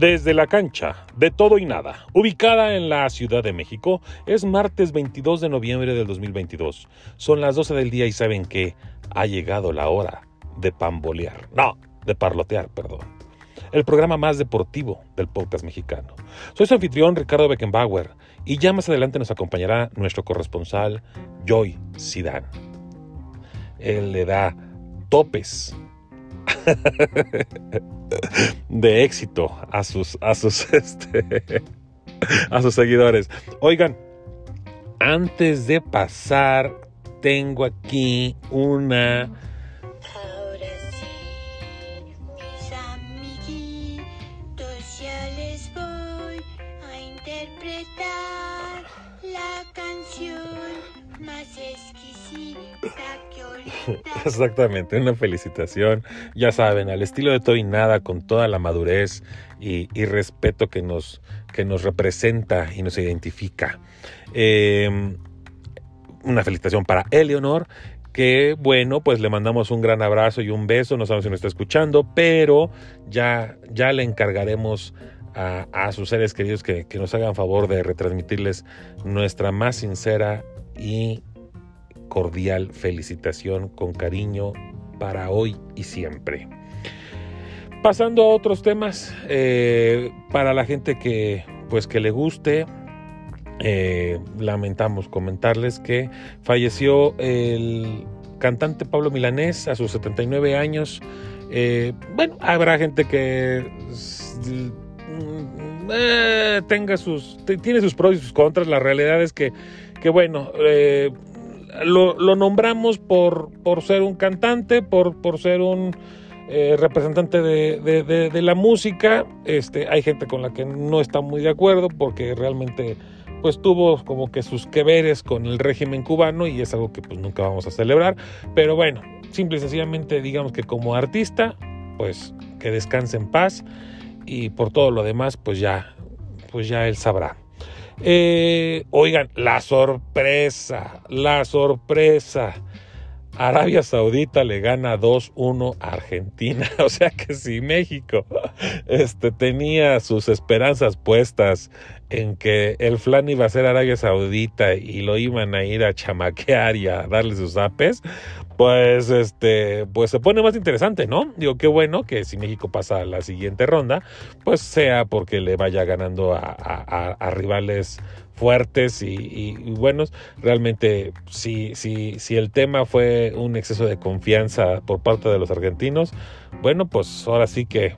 Desde la cancha de todo y nada, ubicada en la Ciudad de México, es martes 22 de noviembre del 2022. Son las 12 del día y saben que ha llegado la hora de pambolear. No, de parlotear, perdón. El programa más deportivo del podcast mexicano. Soy su anfitrión Ricardo Beckenbauer y ya más adelante nos acompañará nuestro corresponsal Joy Sidan. Él le da topes de éxito a sus, a sus, este, a sus seguidores. Oigan, antes de pasar, tengo aquí una... Exactamente, una felicitación. Ya saben, al estilo de todo y nada, con toda la madurez y, respeto que nos, representa y nos identifica. Eh, una felicitación para Eleonor, que bueno, pues le mandamos un gran abrazo y un beso, no sabemos si nos está escuchando, pero ya, ya le encargaremos a, sus seres queridos que, que nos hagan favor de retransmitirles nuestra más sincera y cordial felicitación con cariño para hoy y siempre. Pasando a otros temas, eh, para la gente que pues que le guste, eh, lamentamos comentarles que falleció el cantante Pablo Milanés a sus 79 años. Eh, bueno, habrá gente que mm, tenga sus, tiene sus pros y sus contras. La realidad es que, que bueno, lo, nombramos por, por ser un cantante, por, por ser un eh, representante de, de, la música. Este, hay gente con la que no está muy de acuerdo porque realmente pues tuvo como que sus que veres con el régimen cubano y es algo que pues nunca vamos a celebrar. Pero bueno, simple y sencillamente digamos que como artista, pues que descanse en paz y por todo lo demás, pues ya, pues ya él sabrá. Eh, oigan, la sorpresa, la sorpresa. Arabia Saudita le gana 2-1 a Argentina. O sea que si México este, tenía sus esperanzas puestas en que el flan iba a ser Arabia Saudita y lo iban a ir a chamaquear y a darle sus apes, pues este, pues se pone más interesante, ¿no? Digo, qué bueno que si México pasa a la siguiente ronda, pues sea porque le vaya ganando a, rivales fuertes y, y, y, buenos. Realmente, si, si, si el tema fue un exceso de confianza por parte de los argentinos, bueno, pues ahora sí que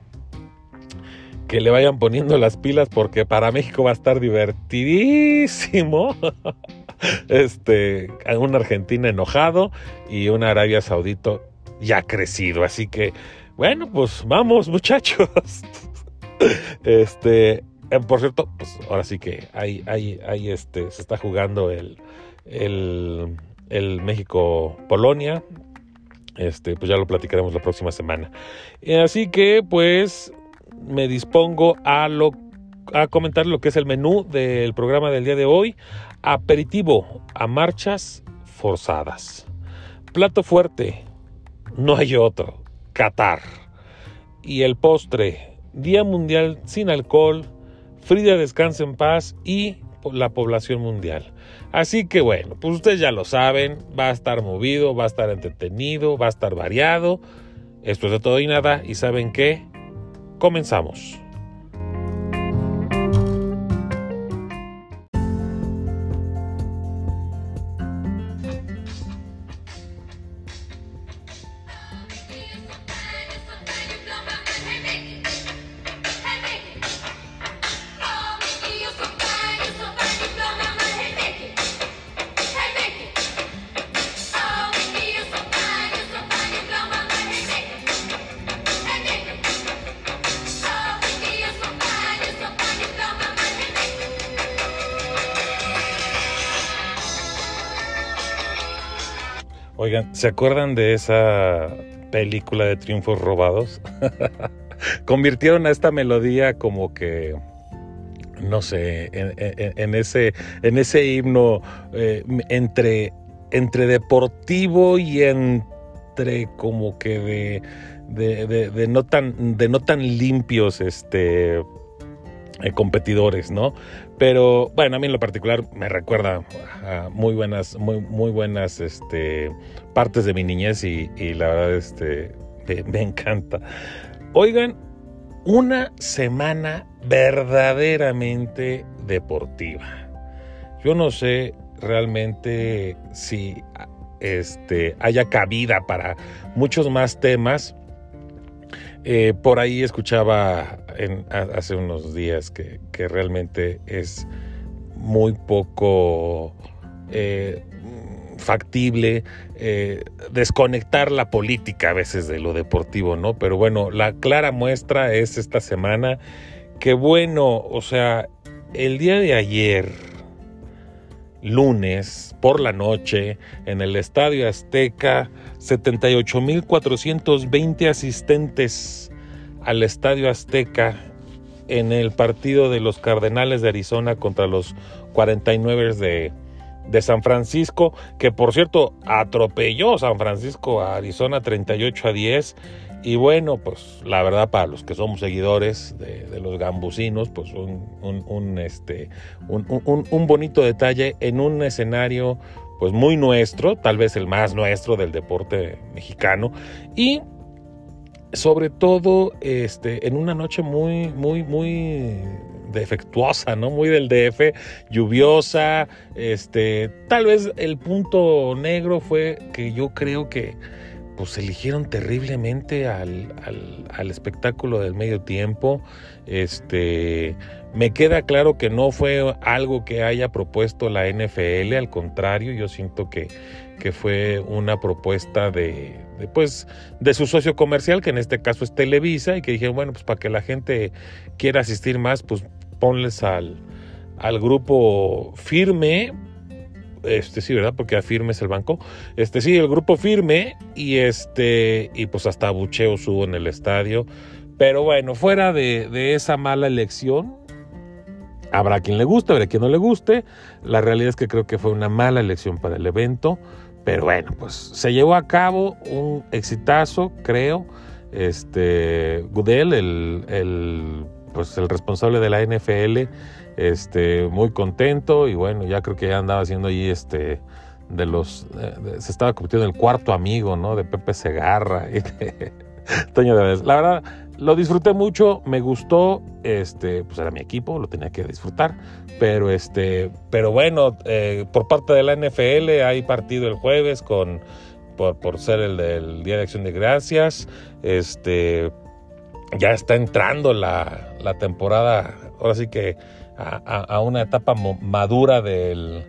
que le vayan poniendo las pilas porque para México va a estar divertidísimo. Este, una Argentina enojado y una Arabia Saudita ya crecido. Así que, bueno, pues vamos, muchachos. Este, por cierto, pues ahora sí que hay, hay, hay este, se está jugando el, el, el México-Polonia. Este, pues ya lo platicaremos la próxima semana. Así que, pues, me dispongo a, lo, a comentar lo que es el menú del programa del día de hoy. Aperitivo a marchas forzadas. Plato fuerte, no hay otro, Qatar. Y el postre, Día Mundial sin Alcohol, Frida Descansa en Paz y la población mundial. Así que bueno, pues ustedes ya lo saben, va a estar movido, va a estar entretenido, va a estar variado. Esto es de todo y nada y saben qué, Comenzamos. ¿Se acuerdan de esa película de triunfos robados? Convirtieron a esta melodía como que, no sé, en, ese, en ese himno eh, entre, entre deportivo y entre como que de, de, de, de, no tan, de no tan limpios este, eh, competidores, ¿no? Pero bueno, a mí en lo particular me recuerda a muy buenas, muy, muy buenas este, partes de mi niñez y, la verdad este, me, me encanta. Oigan, una semana verdaderamente deportiva. Yo no sé realmente si este, haya cabida para muchos más temas. Eh, por ahí escuchaba hace unos días que, realmente es muy poco eh, factible eh, desconectar la política a veces de lo deportivo, ¿no? Pero bueno, la clara muestra es esta semana que bueno, o sea, el día de ayer lunes por la noche en el Estadio Azteca, 78.420 asistentes al Estadio Azteca en el partido de los Cardenales de Arizona contra los 49 de, de San Francisco, que por cierto atropelló San Francisco a Arizona 38 a 10 y bueno, pues la verdad para los que somos seguidores de, los gambusinos, pues un, este, un, bonito detalle en un escenario pues muy nuestro, tal vez el más nuestro del deporte mexicano y sobre todo este, en una noche muy, muy, muy defectuosa, ¿no? Muy del DF, lluviosa, este, tal vez el punto negro fue que yo creo que pues eligieron terriblemente al, espectáculo del medio tiempo. Este, me queda claro que no fue algo que haya propuesto la NFL, al contrario, yo siento que, que fue una propuesta de, de, pues, de su socio comercial, que en este caso es Televisa, y que dijeron, bueno, pues para que la gente quiera asistir más, pues ponles al, al grupo firme este sí, ¿verdad? Porque Firme es el banco. Este sí, el grupo Firme y este y pues hasta bucheo subo en el estadio. Pero bueno, fuera de, esa mala elección, habrá quien le guste, habrá quien no le guste. La realidad es que creo que fue una mala elección para el evento. Pero bueno, pues se llevó a cabo un exitazo, creo. Este, Goodell, el, el, pues el responsable de la NFL, este, muy contento y bueno, ya creo que ya andaba haciendo ahí este de los se estaba convirtiendo en el cuarto amigo, ¿no? De Pepe Segarra y de Toño de La verdad, lo disfruté mucho, me gustó, este, pues era mi equipo, lo tenía que disfrutar, pero este, pero bueno, eh, por parte de la NFL hay partido el jueves con por, por ser el del Día de Acción de Gracias, este, ya está entrando la, la temporada, ahora sí que a, una etapa madura del,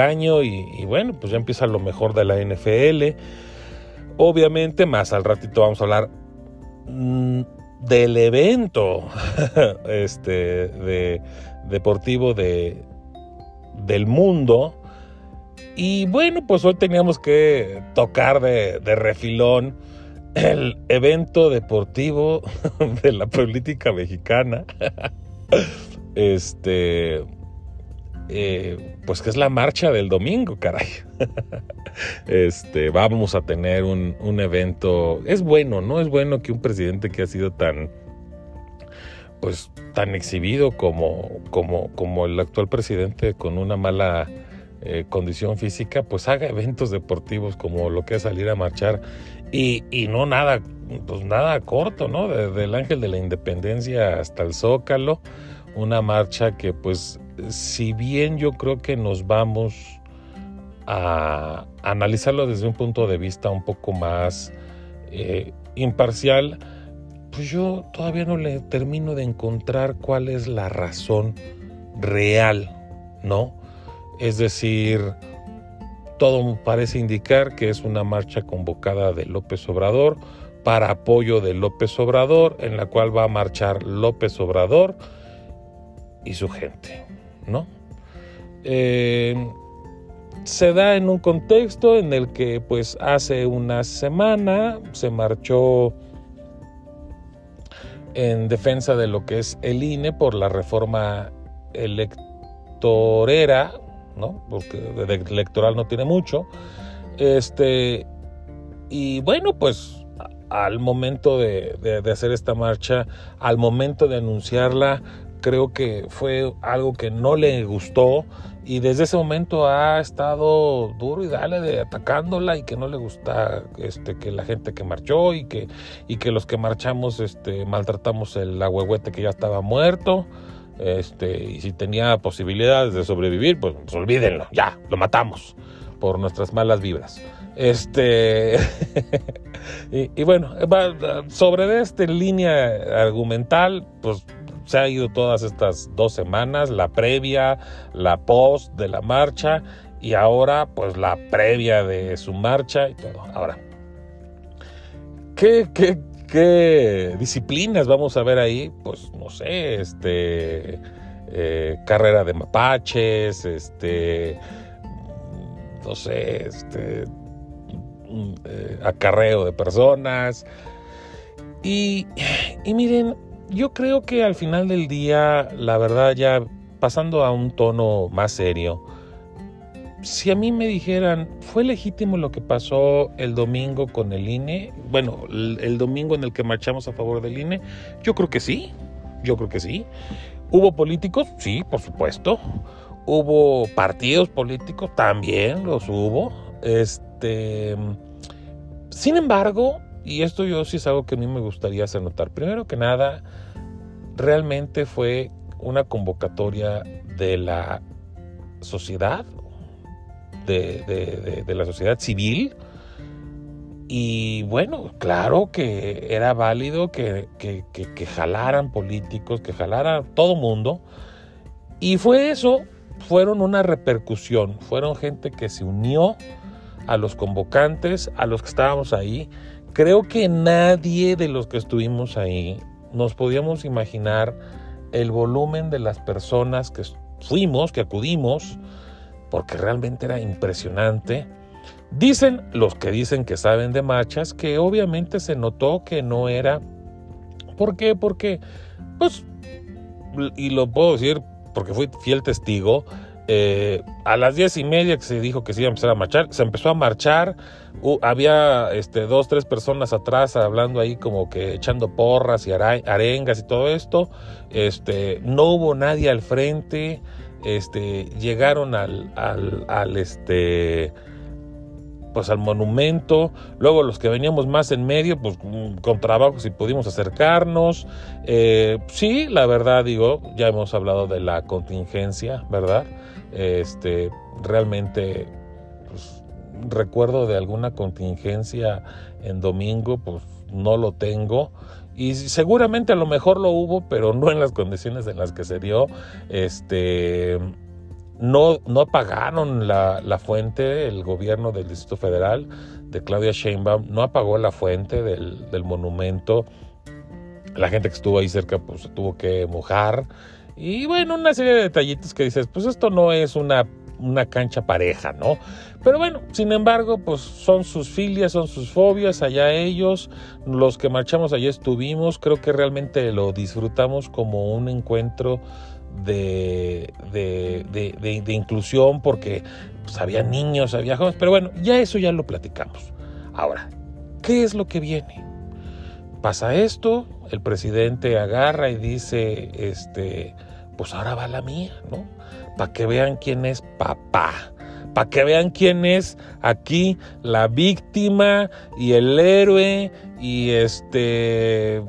año y, bueno, pues ya empieza lo mejor de la NFL. Obviamente, más al ratito vamos a hablar mm, del evento este, de, deportivo de, del mundo. Y bueno, pues hoy teníamos que tocar de, de refilón el evento deportivo de la política mexicana. Este. Eh, pues que es la marcha del domingo, caray. este, vamos a tener un, evento. Es bueno, ¿no? Es bueno que un presidente que ha sido tan. Pues tan exhibido como, como, como el actual presidente con una mala eh, condición física, pues haga eventos deportivos como lo que es salir a marchar y, y no nada, pues nada corto, ¿no? Desde el Ángel de la Independencia hasta el Zócalo una marcha que pues si bien yo creo que nos vamos a analizarlo desde un punto de vista un poco más eh, imparcial, pues yo todavía no le termino de encontrar cuál es la razón real, ¿no? Es decir, todo parece indicar que es una marcha convocada de López Obrador para apoyo de López Obrador, en la cual va a marchar López Obrador, y su gente, ¿no? Eh, se da en un contexto en el que pues hace una semana se marchó en defensa de lo que es el INE por la reforma electorera, ¿no? Porque de electoral no tiene mucho. Este, y bueno, pues al momento de, de, hacer esta marcha, al momento de anunciarla, creo que fue algo que no le gustó y desde ese momento ha estado duro y dale de atacándola y que no le gusta este que la gente que marchó y que y que los que marchamos este maltratamos el ahuehuete que ya estaba muerto este y si tenía posibilidades de sobrevivir pues, pues olvídenlo ya lo matamos por nuestras malas vibras. Este y, y, bueno sobre esta línea argumental pues se ha ido todas estas dos semanas, la previa, la post de la marcha y ahora pues la previa de su marcha y todo. Ahora, ¿qué, qué, disciplinas vamos a ver ahí? Pues no sé, este, eh, carrera de mapaches, este, no sé, este, eh, acarreo de personas. Y, y miren, yo creo que al final del día, la verdad, ya pasando a un tono más serio, si a mí me dijeran, ¿fue legítimo lo que pasó el domingo con el INE? Bueno, el, domingo en el que marchamos a favor del INE, yo creo que sí, yo creo que sí. ¿Hubo políticos? Sí, por supuesto. ¿Hubo partidos políticos? También los hubo. Este, sin embargo, y esto yo sí es algo que a mí me gustaría hacer notar. Primero que nada, realmente fue una convocatoria de la sociedad, de, la sociedad civil. Y bueno, claro que era válido que, que, que, jalaran políticos, que jalaran todo mundo. Y fue eso, fueron una repercusión, fueron gente que se unió a los convocantes, a los que estábamos ahí, Creo que nadie de los que estuvimos ahí nos podíamos imaginar el volumen de las personas que fuimos, que acudimos, porque realmente era impresionante. Dicen los que dicen que saben de marchas que obviamente se notó que no era. ¿Por qué? Porque, pues, y lo puedo decir porque fui fiel testigo, eh, a las diez y media que se dijo que se iba a empezar a marchar, se empezó a marchar. Había este, dos, tres personas atrás hablando ahí como que echando porras y arengas y todo esto. Este, no hubo nadie al frente. Este, llegaron al, al, al este, pues al monumento, luego los que veníamos más en medio, pues con trabajo si pudimos acercarnos. Eh, sí, la verdad digo, ya hemos hablado de la contingencia, ¿verdad? Este, realmente, recuerdo de alguna contingencia en domingo, pues no lo tengo. Y seguramente a lo mejor lo hubo, pero no en las condiciones en las que se dio. Este, no, no apagaron la, la fuente, el gobierno del Distrito Federal de Claudia Sheinbaum no apagó la fuente del, del monumento. La gente que estuvo ahí cerca pues se tuvo que mojar y bueno, una serie de detallitos que dices, pues esto no es una, una cancha pareja, ¿no? Pero bueno, sin embargo, pues son sus filias, son sus fobias, allá ellos, los que marchamos allá estuvimos, creo que realmente lo disfrutamos como un encuentro de, de, de, de inclusión porque pues, había niños, había jóvenes, pero bueno, ya eso ya lo platicamos. Ahora, ¿qué es lo que viene? Pasa esto, el presidente agarra y dice, este, pues ahora va la mía, ¿no? Para que vean quién es papá, para que vean quién es aquí la víctima y el héroe y este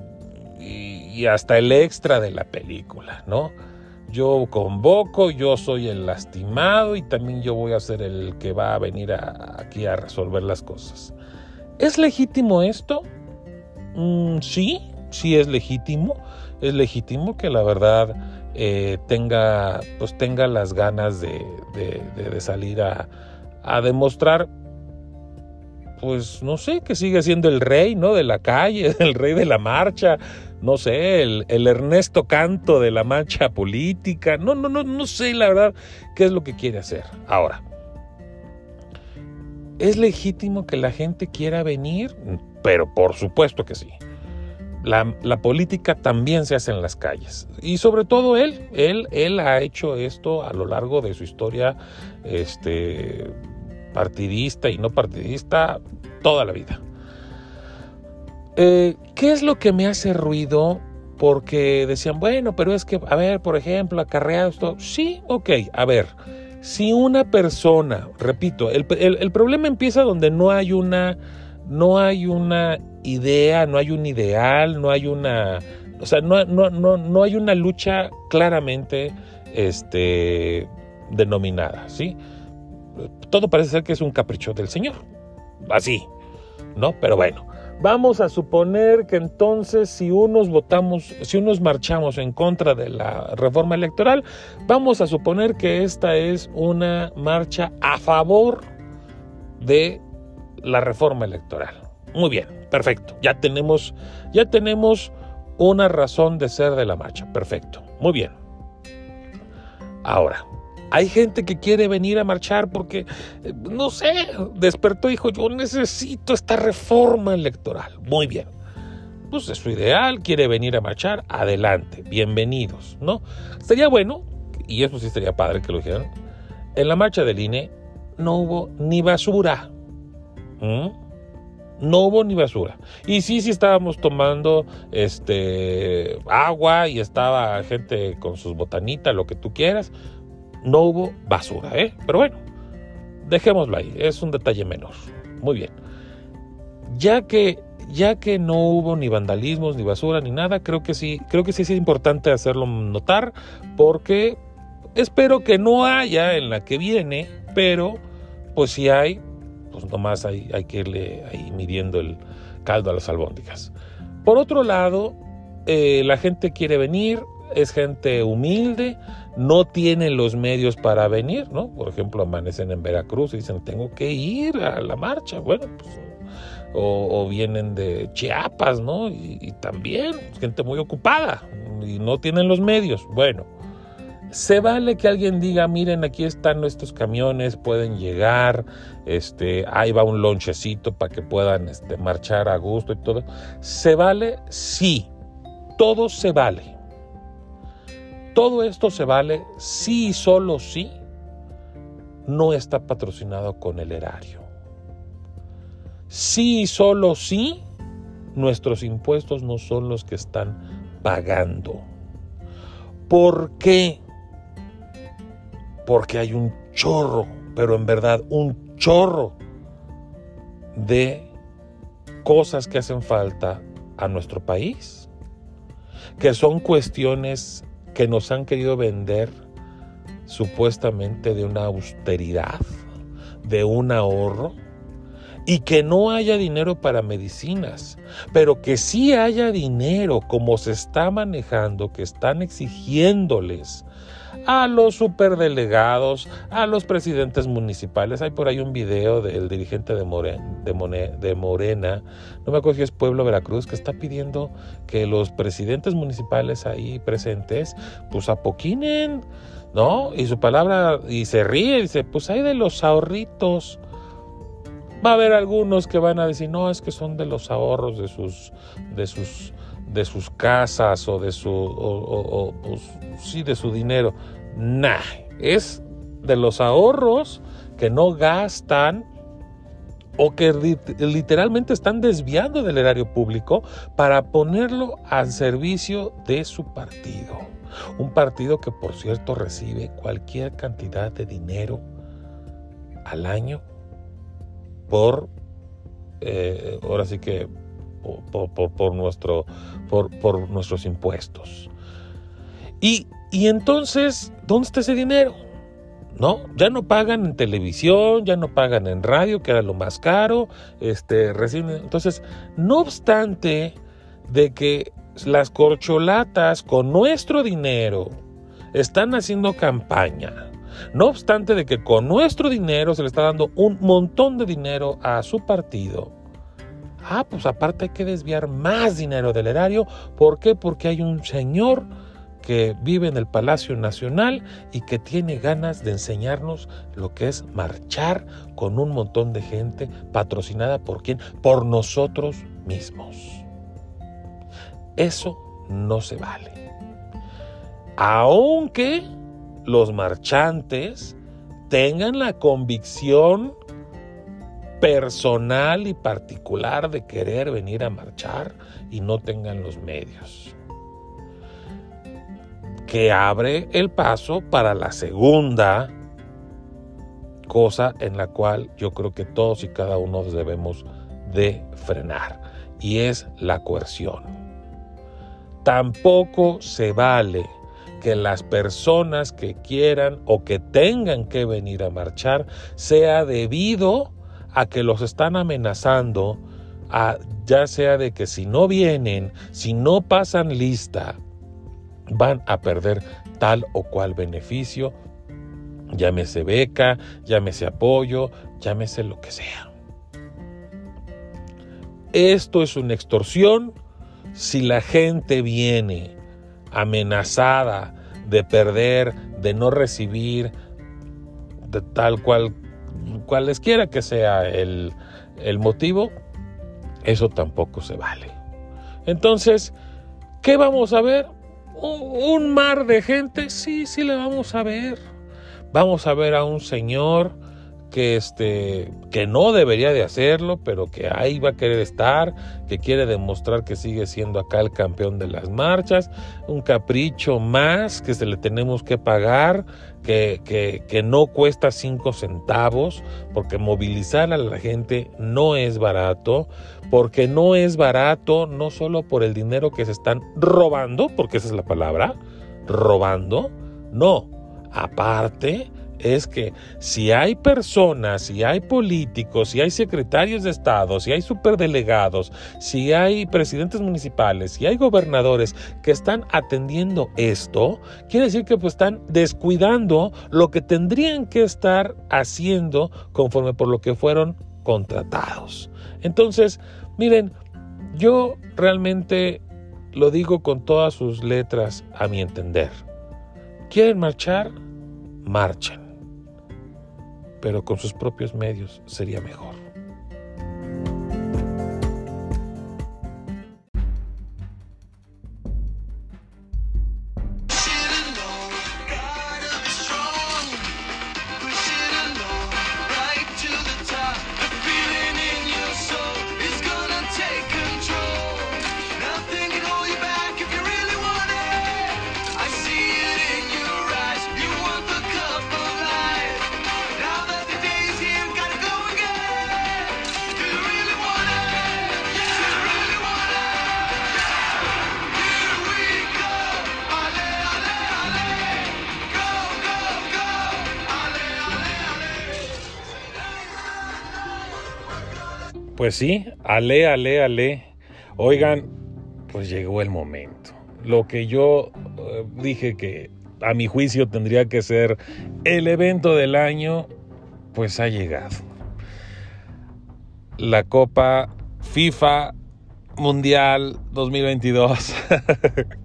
y, hasta el extra de la película, ¿no? Yo convoco, yo soy el lastimado y también yo voy a ser el que va a venir aquí a resolver las cosas. ¿Es legítimo esto? Mm, sí, sí es legítimo. Es legítimo que la verdad eh, tenga, pues tenga las ganas de, salir a, demostrar, pues no sé, que sigue siendo el rey, ¿no? De la calle, el rey de la marcha, no sé, el, el, Ernesto Canto de la marcha política, no, no, no, no sé la verdad qué es lo que quiere hacer. Ahora, ¿es legítimo que la gente quiera venir? Pero por supuesto que sí. La, política también se hace en las calles. Y sobre todo él, él, él ha hecho esto a lo largo de su historia este, partidista y no partidista toda la vida. Eh, ¿Qué es lo que me hace ruido? porque decían, bueno, pero es que, a ver, por ejemplo, acarreados, todo. Sí, ok, a ver, si una persona, repito, el, el- el problema empieza donde no hay una, no hay una idea, no hay un ideal, no hay una, o sea, no, no, no, no hay una lucha claramente, este, denominada, ¿sí? Todo parece ser que es un capricho del Señor, así, ¿no? Pero bueno, vamos a suponer que entonces si unos votamos, si unos marchamos en contra de la reforma electoral, vamos a suponer que esta es una marcha a favor de la reforma electoral. Muy bien, perfecto. Ya tenemos, ya tenemos una razón de ser de la marcha. Perfecto. Muy bien. Ahora, hay gente que quiere venir a marchar porque, eh, no sé, despertó y dijo, yo necesito esta reforma electoral. Muy bien. Pues es su ideal, quiere venir a marchar, adelante, bienvenidos, ¿no? Sería bueno, y eso sí sería padre que lo dijeran, en la marcha del INE no hubo ni basura. ¿Mm? No hubo ni basura. Y sí, sí estábamos tomando este agua y estaba gente con sus botanitas, lo que tú quieras. No hubo basura, ¿eh? Pero bueno, dejémoslo ahí, es un detalle menor. Muy bien. Ya que ya que no hubo ni vandalismos, ni basura, ni nada, creo que sí, creo que sí es importante hacerlo notar, porque espero que no haya en la que viene, pero pues si hay, pues nomás hay, hay que irle ahí midiendo el caldo a las albóndigas. Por otro lado, eh, la gente quiere venir, es gente humilde, no tienen los medios para venir, ¿no? Por ejemplo, amanecen en Veracruz y dicen, tengo que ir a la marcha. Bueno, pues, o, vienen de Chiapas, ¿no? Y, y también gente muy ocupada y no tienen los medios. Bueno, se vale que alguien diga, miren, aquí están nuestros camiones, pueden llegar, este, ahí va un lonchecito para que puedan este, marchar a gusto y todo. ¿Se vale? Sí, todo se vale. Todo esto se vale sí y solo sí no está patrocinado con el erario. Sí y solo sí nuestros impuestos no son los que están pagando. ¿Por qué? Porque hay un chorro, pero en verdad un chorro de cosas que hacen falta a nuestro país, que son cuestiones que nos han querido vender supuestamente de una austeridad, de un ahorro, y que no haya dinero para medicinas, pero que sí haya dinero como se está manejando, que están exigiéndoles a los superdelegados, a los presidentes municipales. Hay por ahí un video del dirigente de, Morena, no me acuerdo si es Pueblo Veracruz, que está pidiendo que los presidentes municipales ahí presentes, pues apoquinen, ¿no? Y su palabra, y se ríe, dice, pues hay de los ahorritos. Va a haber algunos que van a decir, no, es que son de los ahorros de sus, de sus, de sus casas o de su, o, sí, de su dinero. Nah, es de los ahorros que no gastan o que literalmente están desviando del erario público para ponerlo al servicio de su partido. Un partido que, por cierto, recibe cualquier cantidad de dinero al año por, eh, ahora sí que, por, nuestro, por, nuestros impuestos. Y, y entonces, ¿dónde está ese dinero? ¿no? Ya no pagan en televisión, ya no pagan en radio, que era lo más caro, este, entonces, no obstante de que las corcholatas con nuestro dinero están haciendo campaña, no obstante de que con nuestro dinero se le está dando un montón de dinero a su partido, ah, pues aparte hay que desviar más dinero del erario, ¿por qué? Porque hay un señor que vive en el Palacio Nacional y que tiene ganas de enseñarnos lo que es marchar con un montón de gente patrocinada por quién? Por nosotros mismos. Eso no se vale. Aunque los marchantes tengan la convicción personal y particular de querer venir a marchar y no tengan los medios. que abre el paso para la segunda cosa en la cual yo creo que todos y cada uno debemos de frenar y es la coerción. Tampoco se vale que las personas que quieran o que tengan que venir a marchar sea debido a que los están amenazando, a, ya sea de que si no vienen, si no pasan lista, van a perder tal o cual beneficio, llámese beca, llámese apoyo, llámese lo que sea. Esto es una extorsión si la gente viene amenazada de perder, de no recibir, de tal cual, cualesquiera que sea el, el motivo, eso tampoco se vale. Entonces, ¿qué vamos a ver? ¿Un mar de gente? Sí, sí le vamos a ver. Vamos a ver a un señor que este que no debería de hacerlo, pero que ahí va a querer estar, que quiere demostrar que sigue siendo acá el campeón de las marchas, un capricho más que se le tenemos que pagar, que, que, que no cuesta cinco centavos, porque movilizar a la gente no es barato, porque no es barato no solo por el dinero que se están robando, porque esa es la palabra, robando, no, aparte es que si hay personas, si hay políticos, si hay secretarios de Estado, si hay superdelegados, si hay presidentes municipales, si hay gobernadores que están atendiendo esto, quiere decir que pues están descuidando lo que tendrían que estar haciendo conforme por lo que fueron contratados. Entonces, miren, yo realmente lo digo con todas sus letras a mi entender. ¿Quieren marchar? Marchen pero con sus propios medios sería mejor. Pues sí, ale, ale, ale. Oigan, pues llegó el momento. Lo que yo eh, dije que a mi juicio tendría que ser el evento del año, pues ha llegado. La Copa FIFA Mundial 2022.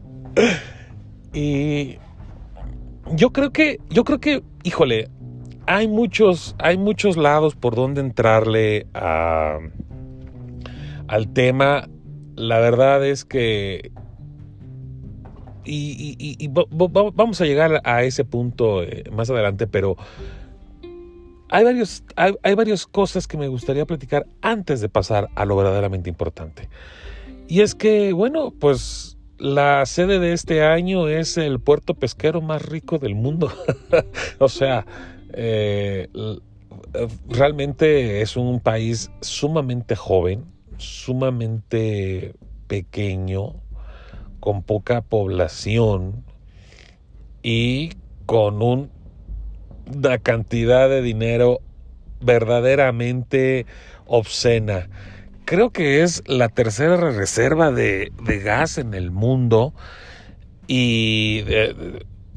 y yo creo que, yo creo que, híjole, hay muchos, hay muchos lados por donde entrarle a, al tema. La verdad es que y, vamos a llegar a ese punto eh, más adelante, pero hay, varios, hay, varias cosas que me gustaría platicar antes de pasar a lo verdaderamente importante. Y es que, bueno, pues la sede de este año es el puerto pesquero más rico del mundo. o sea, eh, realmente es un país sumamente joven, sumamente pequeño, con poca población y con una cantidad de dinero verdaderamente obscena. Creo que es la tercera reserva de, gas en el mundo y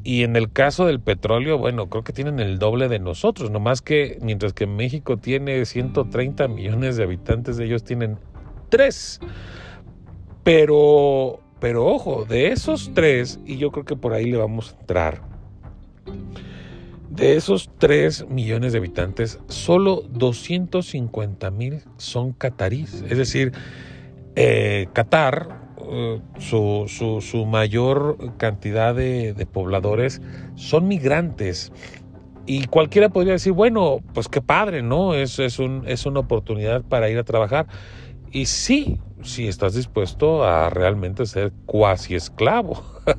y en el caso del petróleo, bueno, creo que tienen el doble de nosotros, nomás que mientras que México tiene 130 millones de habitantes, ellos tienen 3. Pero, pero ojo, de esos 3, y yo creo que por ahí le vamos a entrar, de esos 3 millones de habitantes, solo 250 mil son catarís. Es decir, eh, Qatar eh, su, su, mayor cantidad de, pobladores son migrantes. Y cualquiera podría decir, bueno, pues qué padre, ¿no? Es, es, un, es una oportunidad para ir a trabajar. Y sí, si estás dispuesto a realmente ser cuasi esclavo.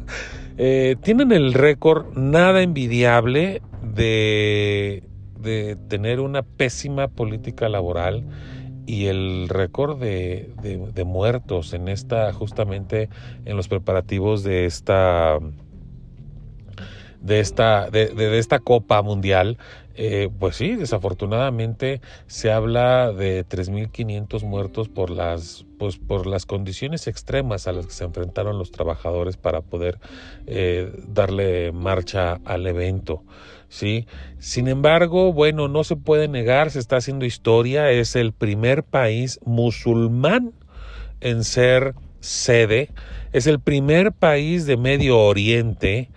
Eh, tienen el récord nada envidiable de, de, tener una pésima política laboral y el récord de, de, muertos en esta, justamente en los preparativos de esta de esta, de, de esta Copa Mundial, eh, pues sí, desafortunadamente se habla de 3.500 muertos por las, pues, por las condiciones extremas a las que se enfrentaron los trabajadores para poder eh, darle marcha al evento. ¿sí? Sin embargo, bueno, no se puede negar, se está haciendo historia, es el primer país musulmán en ser sede, es el primer país de Medio Oriente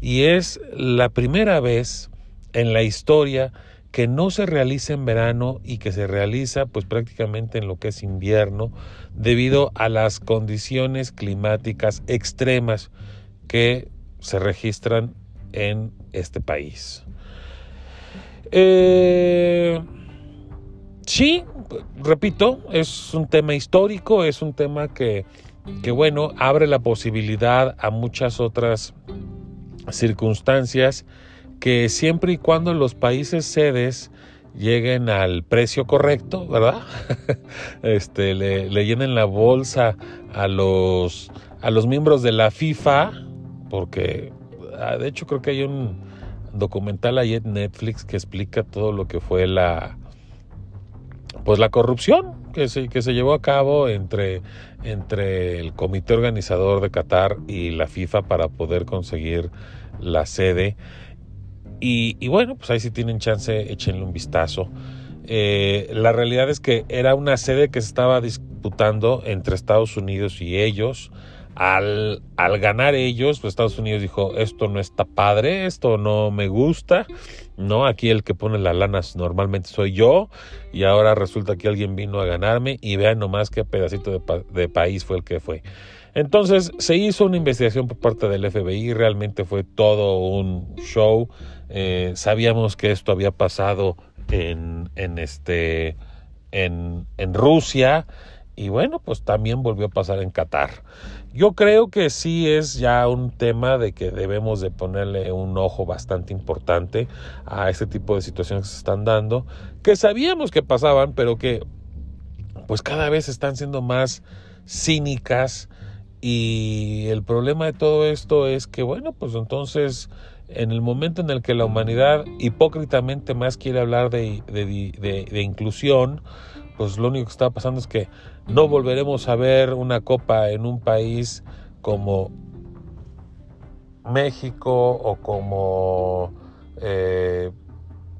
y es la primera vez en la historia que no se realiza en verano y que se realiza pues prácticamente en lo que es invierno debido a las condiciones climáticas extremas que se registran en este país. Eh, sí, repito, es un tema histórico, es un tema que, que bueno, abre la posibilidad a muchas otras circunstancias que siempre y cuando los países sedes lleguen al precio correcto, ¿verdad? este, le, llenen la bolsa a los, a los miembros de la FIFA, porque ah, de hecho creo que hay un documental ahí en Netflix que explica todo lo que fue la, pues la corrupción que se, que se llevó a cabo entre, entre el comité organizador de Qatar y la FIFA para poder conseguir la sede. Y, bueno, pues ahí si tienen chance, échenle un vistazo. Eh, la realidad es que era una sede que se estaba disputando entre Estados Unidos y ellos. Al, al, ganar ellos, pues Estados Unidos dijo, esto no está padre, esto no me gusta, ¿no? Aquí el que pone las lanas normalmente soy yo y ahora resulta que alguien vino a ganarme y vean nomás qué pedacito de, de país fue el que fue. Entonces se hizo una investigación por parte del FBI, realmente fue todo un show, eh, sabíamos que esto había pasado en, en, este, en, en Rusia y bueno, pues también volvió a pasar en Qatar. Yo creo que sí es ya un tema de que debemos de ponerle un ojo bastante importante a este tipo de situaciones que se están dando, que sabíamos que pasaban, pero que pues cada vez están siendo más cínicas y el problema de todo esto es que bueno, pues entonces en el momento en el que la humanidad hipócritamente más quiere hablar de, inclusión, pues lo único que está pasando es que no volveremos a ver una copa en un país como México o como eh,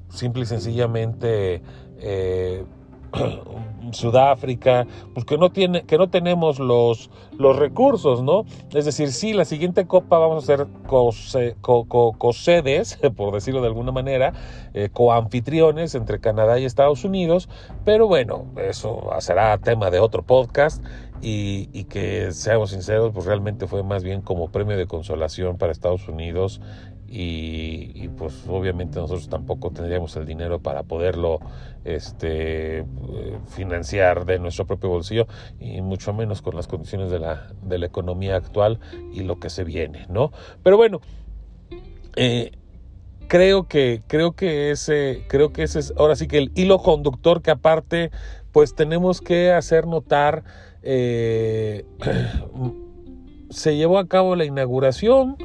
simple y sencillamente eh, Sudáfrica, pues que no tiene, que no tenemos los, los recursos, ¿no? Es decir, sí, la siguiente copa vamos a ser co-sedes, por decirlo de alguna manera, eh, coanfitriones entre Canadá y Estados Unidos, pero bueno, eso será tema de otro podcast y, y, que seamos sinceros, pues realmente fue más bien como premio de consolación para Estados Unidos y, pues obviamente nosotros tampoco tendríamos el dinero para poderlo este, financiar de nuestro propio bolsillo y mucho menos con las condiciones de la, de la economía actual y lo que se viene, ¿no? Pero bueno, eh, creo que creo que ese creo que ese es ahora sí que el hilo conductor que aparte pues tenemos que hacer notar eh, se llevó a cabo la inauguración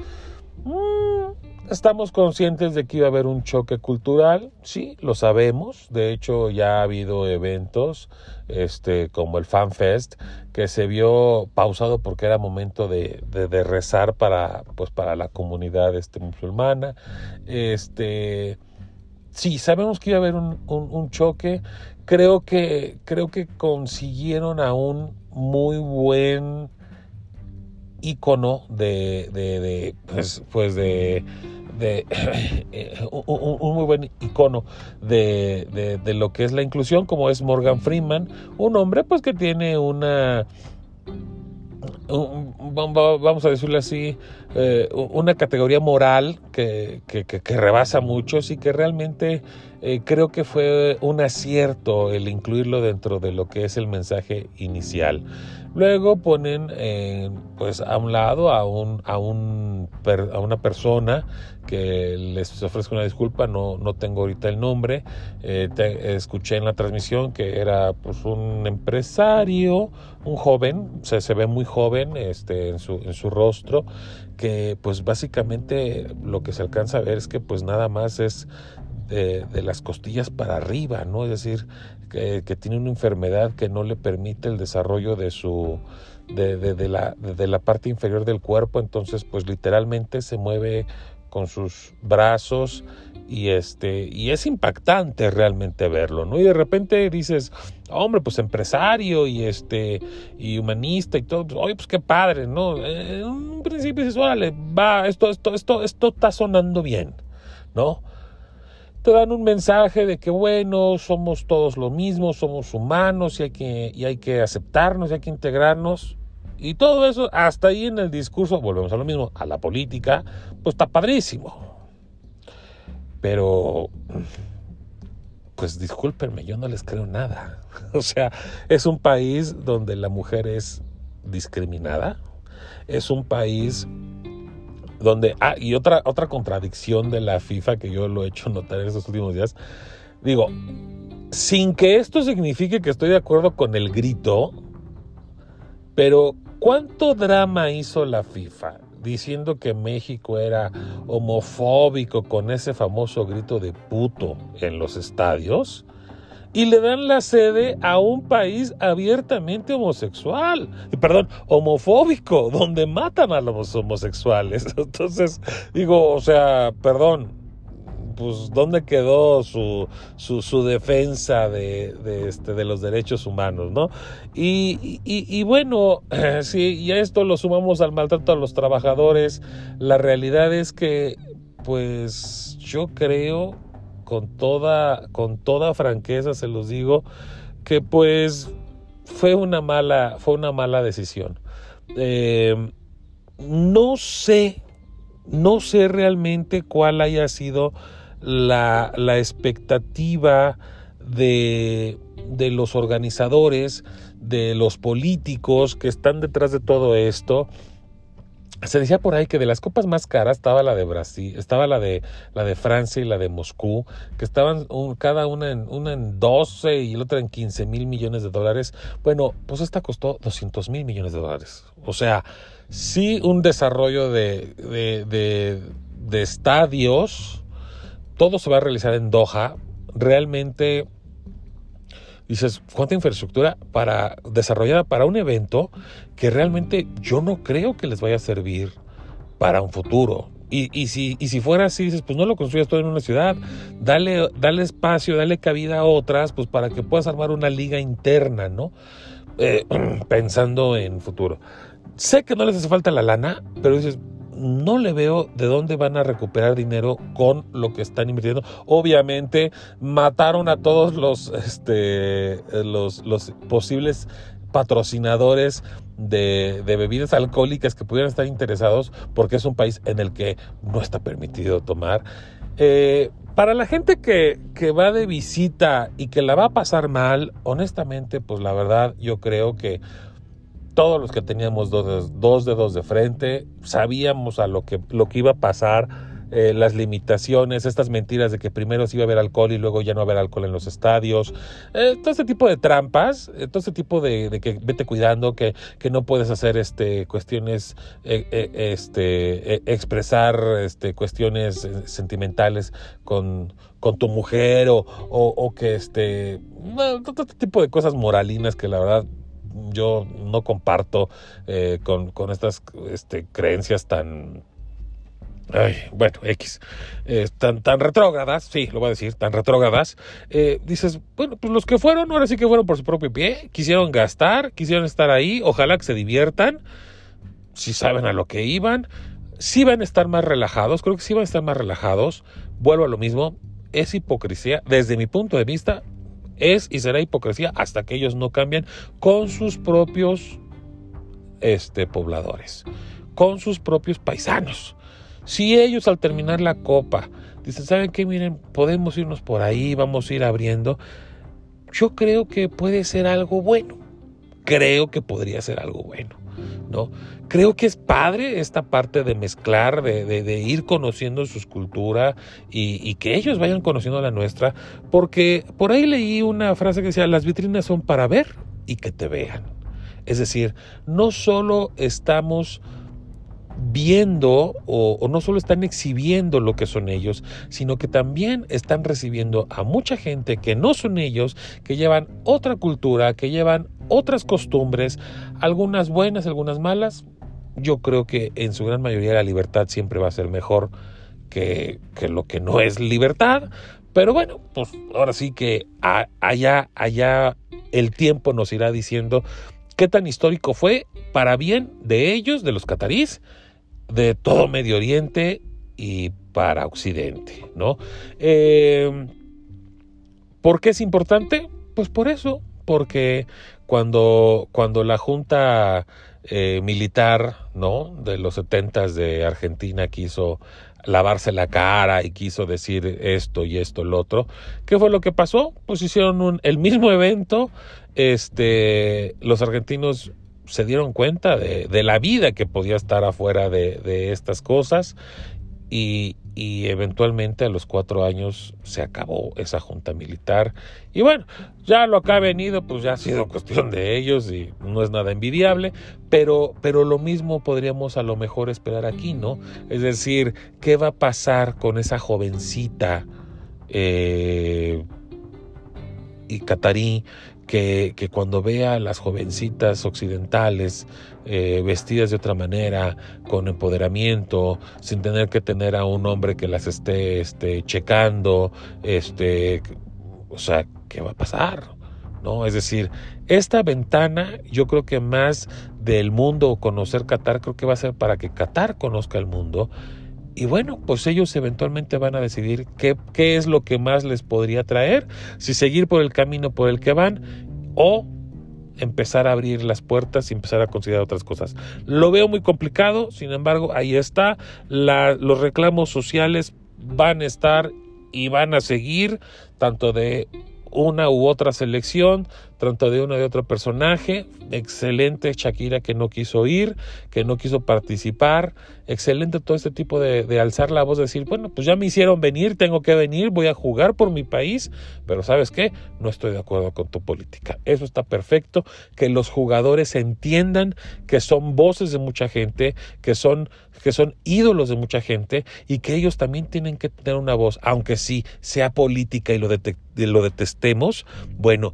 Estamos conscientes de que iba a haber un choque cultural, sí, lo sabemos. De hecho, ya ha habido eventos, este, como el Fan Fest, que se vio pausado porque era momento de, rezar para, pues, para la comunidad este, musulmana. Este, sí, sabemos que iba a haber un, un, choque. Creo que, creo que consiguieron a un muy buen icono de, de, de pues, pues de de un, muy buen icono de, de, lo que es la inclusión, como es Morgan Freeman, un hombre pues que tiene una, vamos a decirlo así, eh, una categoría moral que, que, que, rebasa muchos y que realmente eh, creo que fue un acierto el incluirlo dentro de lo que es el mensaje inicial. Luego ponen eh, pues a un lado a, un, a, un, a una persona que les ofrezco una disculpa, no, no tengo ahorita el nombre. Eh, escuché en la transmisión que era pues un empresario, un joven, se, se ve muy joven este, en, su, en su rostro, que pues básicamente lo que se alcanza a ver es que pues nada más es de, las costillas para arriba, ¿no? Es decir, que, tiene una enfermedad que no le permite el desarrollo de su de, la, de la parte inferior del cuerpo, entonces pues literalmente se mueve con sus brazos y este y es impactante realmente verlo, ¿no? Y de repente dices, hombre, pues empresario y este y humanista y todo, pues, oye, pues qué padre, ¿no? En un principio dices, órale, va, esto esto esto esto está sonando bien, ¿no? Te dan un mensaje de que bueno, somos todos lo mismo, somos humanos y hay que, y hay que aceptarnos y hay que integrarnos. Y todo eso, hasta ahí en el discurso, volvemos a lo mismo, a la política, pues está padrísimo. Pero, pues discúlpenme, yo no les creo nada. O sea, es un país donde la mujer es discriminada, es un país donde, ah, y otra, otra contradicción de la FIFA que yo lo he hecho notar en estos últimos días, digo, sin que esto signifique que estoy de acuerdo con el grito, pero ¿cuánto drama hizo la FIFA diciendo que México era homofóbico con ese famoso grito de puto en los estadios? Y le dan la sede a un país abiertamente homosexual, perdón, homofóbico, donde matan a los homosexuales. Entonces, digo, o sea, perdón, pues ¿dónde quedó su, su, su defensa de, de, este, los derechos humanos, no? Y, y, y bueno, si a esto lo sumamos al maltrato a los trabajadores, la realidad es que, pues yo creo con toda, con toda franqueza se los digo, que pues fue una mala, fue una mala decisión. Eh, no sé, no sé realmente cuál haya sido la, la expectativa de, de los organizadores, de los políticos que están detrás de todo esto se decía por ahí que de las copas más caras estaba la de Brasil, estaba la de la de Francia y la de Moscú, que estaban cada una en, una en 12 y la otra en 15 mil millones de dólares. Bueno, pues esta costó 200 mil millones de dólares. O sea, sí un desarrollo de, de, de, de estadios, todo se va a realizar en Doha. Realmente dices, ¿cuánta infraestructura para desarrollada para un evento que realmente yo no creo que les vaya a servir para un futuro? Y, y, si, y si fuera así, dices, pues no lo construyas todo en una ciudad, dale, dale espacio, dale cabida a otras, pues para que puedas armar una liga interna, ¿no? Eh, pensando en futuro. Sé que no les hace falta la lana, pero dices, no le veo de dónde van a recuperar dinero con lo que están invirtiendo. Obviamente mataron a todos los, este, los, posibles patrocinadores de, de, bebidas alcohólicas que pudieran estar interesados porque es un país en el que no está permitido tomar. Eh, para la gente que va de visita y que la va a pasar mal, honestamente, pues la verdad yo creo que todos los que teníamos dos, dos dedos de frente, sabíamos a lo que, lo que iba a pasar, eh, las limitaciones, estas mentiras de que primero se iba a haber alcohol y luego ya no haber alcohol en los estadios, eh, todo este tipo de trampas, eh, todo este tipo de, que vete cuidando, que, que no puedes hacer este, cuestiones, este, expresar este, cuestiones sentimentales con, tu mujer o, o, o que este, todo este tipo de cosas moralinas que la verdad yo no comparto eh, con, con, estas este, creencias tan... Bueno, X, eh, tan, tan retrógradas, sí, lo voy a decir, tan retrógradas, eh, dices, bueno, pues los que fueron, ahora sí que fueron por su propio pie, quisieron gastar, quisieron estar ahí, ojalá que se diviertan, si saben a lo que iban, si van a estar más relajados, creo que sí van a estar más relajados, vuelvo a lo mismo, es hipocresía, desde mi punto de vista, es y será hipocresía hasta que ellos no cambien con sus propios este, pobladores, con sus propios paisanos. Si ellos al terminar la copa dicen, ¿saben qué? Miren, podemos irnos por ahí, vamos a ir abriendo. Yo creo que puede ser algo bueno. Creo que podría ser algo bueno. ¿No? Creo que es padre esta parte de mezclar, de, ir conociendo su cultura y, y, que ellos vayan conociendo la nuestra, porque por ahí leí una frase que decía, las vitrinas son para ver y que te vean. Es decir, no solo estamos viendo o, no solo están exhibiendo lo que son ellos, sino que también están recibiendo a mucha gente que no son ellos, que llevan otra cultura, que llevan otras costumbres, algunas buenas, algunas malas. Yo creo que en su gran mayoría la libertad siempre va a ser mejor que, que lo que no es libertad. Pero bueno, pues ahora sí que allá, allá el tiempo nos irá diciendo qué tan histórico fue para bien de ellos, de los catarís, de todo Medio Oriente y para Occidente, ¿no? Eh, ¿Por qué es importante? Pues por eso, porque cuando, cuando la Junta eh, Militar, ¿no? De los setentas de Argentina quiso lavarse la cara y quiso decir esto y esto, el otro. ¿Qué fue lo que pasó? Pues hicieron el mismo evento, este, los argentinos se dieron cuenta de, de, la vida que podía estar afuera de, de estas cosas y, y, eventualmente a los cuatro años se acabó esa junta militar y bueno, ya lo que ha venido pues ya ha sido cuestión de ellos y no es nada envidiable, pero, pero lo mismo podríamos a lo mejor esperar aquí, ¿no? Es decir, ¿qué va a pasar con esa jovencita eh, y catarí que, cuando vea a las jovencitas occidentales eh, vestidas de otra manera, con empoderamiento, sin tener que tener a un hombre que las esté este, checando, este, o sea, ¿qué va a pasar? ¿No? Es decir, esta ventana, yo creo que más del mundo conocer Qatar, creo que va a ser para que Qatar conozca el mundo y bueno, pues ellos eventualmente van a decidir qué, qué es lo que más les podría traer, si seguir por el camino por el que van o empezar a abrir las puertas y empezar a considerar otras cosas. Lo veo muy complicado, sin embargo, ahí está. los reclamos sociales van a estar y van a seguir, tanto de una u otra selección, tanto de uno de otro personaje. Excelente Shakira que no quiso ir, que no quiso participar. Excelente todo este tipo de, alzar la voz, decir, bueno, pues ya me hicieron venir, tengo que venir, voy a jugar por mi país, pero sabes qué, no estoy de acuerdo con tu política. Eso está perfecto, que los jugadores entiendan que son voces de mucha gente, que son, que son ídolos de mucha gente y que ellos también tienen que tener una voz, aunque sí sea política y lo detestemos, bueno,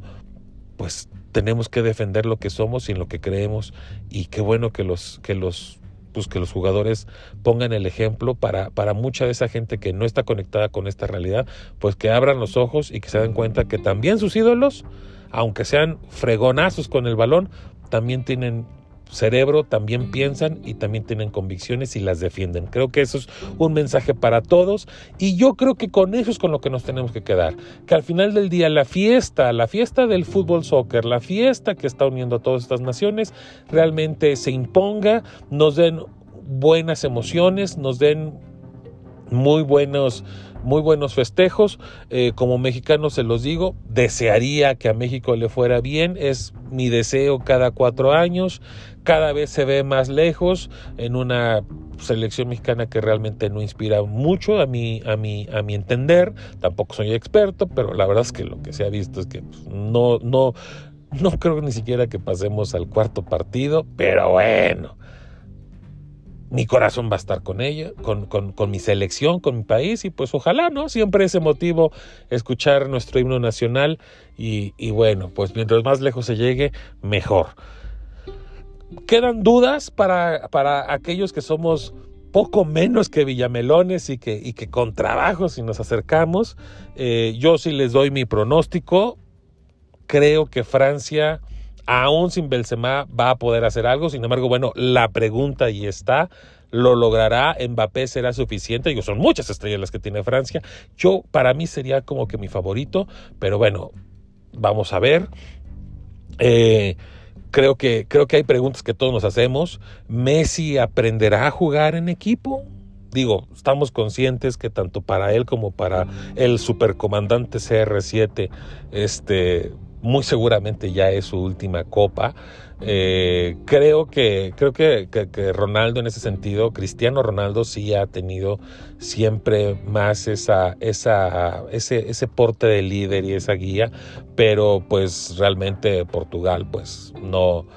pues tenemos que defender lo que somos y en lo que creemos. Y qué bueno que los que los pues que los jugadores pongan el ejemplo para, para mucha de esa gente que no está conectada con esta realidad, pues que abran los ojos y que se den cuenta que también sus ídolos, aunque sean fregonazos con el balón, también tienen cerebro también piensan y también tienen convicciones y las defienden. Creo que eso es un mensaje para todos y yo creo que con eso es con lo que nos tenemos que quedar. Que al final del día la fiesta, la fiesta del fútbol soccer, la fiesta que está uniendo a todas estas naciones, realmente se imponga, nos den buenas emociones, nos den muy buenos muy buenos festejos. Eh, como mexicano se los digo, desearía que a México le fuera bien. Es mi deseo cada cuatro años. Cada vez se ve más lejos en una selección mexicana que realmente no inspira mucho a mi, a mi, a mi entender. Tampoco soy experto, pero la verdad es que lo que se ha visto es que pues, no, no, no creo ni siquiera que pasemos al cuarto partido, pero bueno mi corazón va a estar con ella, con, con, mi selección, con mi país y pues ojalá, ¿no? Siempre es emotivo escuchar nuestro himno nacional y, y bueno, pues mientras más lejos se llegue, mejor. Quedan dudas para, para aquellos que somos poco menos que villamelones y que, y que con trabajo si nos acercamos. Eh, yo sí les doy mi pronóstico. Creo que Francia aún sin Benzema va a poder hacer algo. Sin embargo, bueno, la pregunta ahí está. ¿Lo logrará? ¿Mbappé será suficiente? Digo, son muchas estrellas las que tiene Francia. Yo, para mí, sería como que mi favorito. Pero bueno, vamos a ver. Eh, creo, que, creo que hay preguntas que todos nos hacemos. ¿Messi aprenderá a jugar en equipo? digo, estamos conscientes que tanto para él como para el supercomandante CR7, este, muy seguramente ya es su última copa. Eh, creo que creo que, que, Ronaldo en ese sentido, Cristiano Ronaldo sí ha tenido siempre más esa, esa, ese, ese porte de líder y esa guía, pero pues realmente Portugal pues no,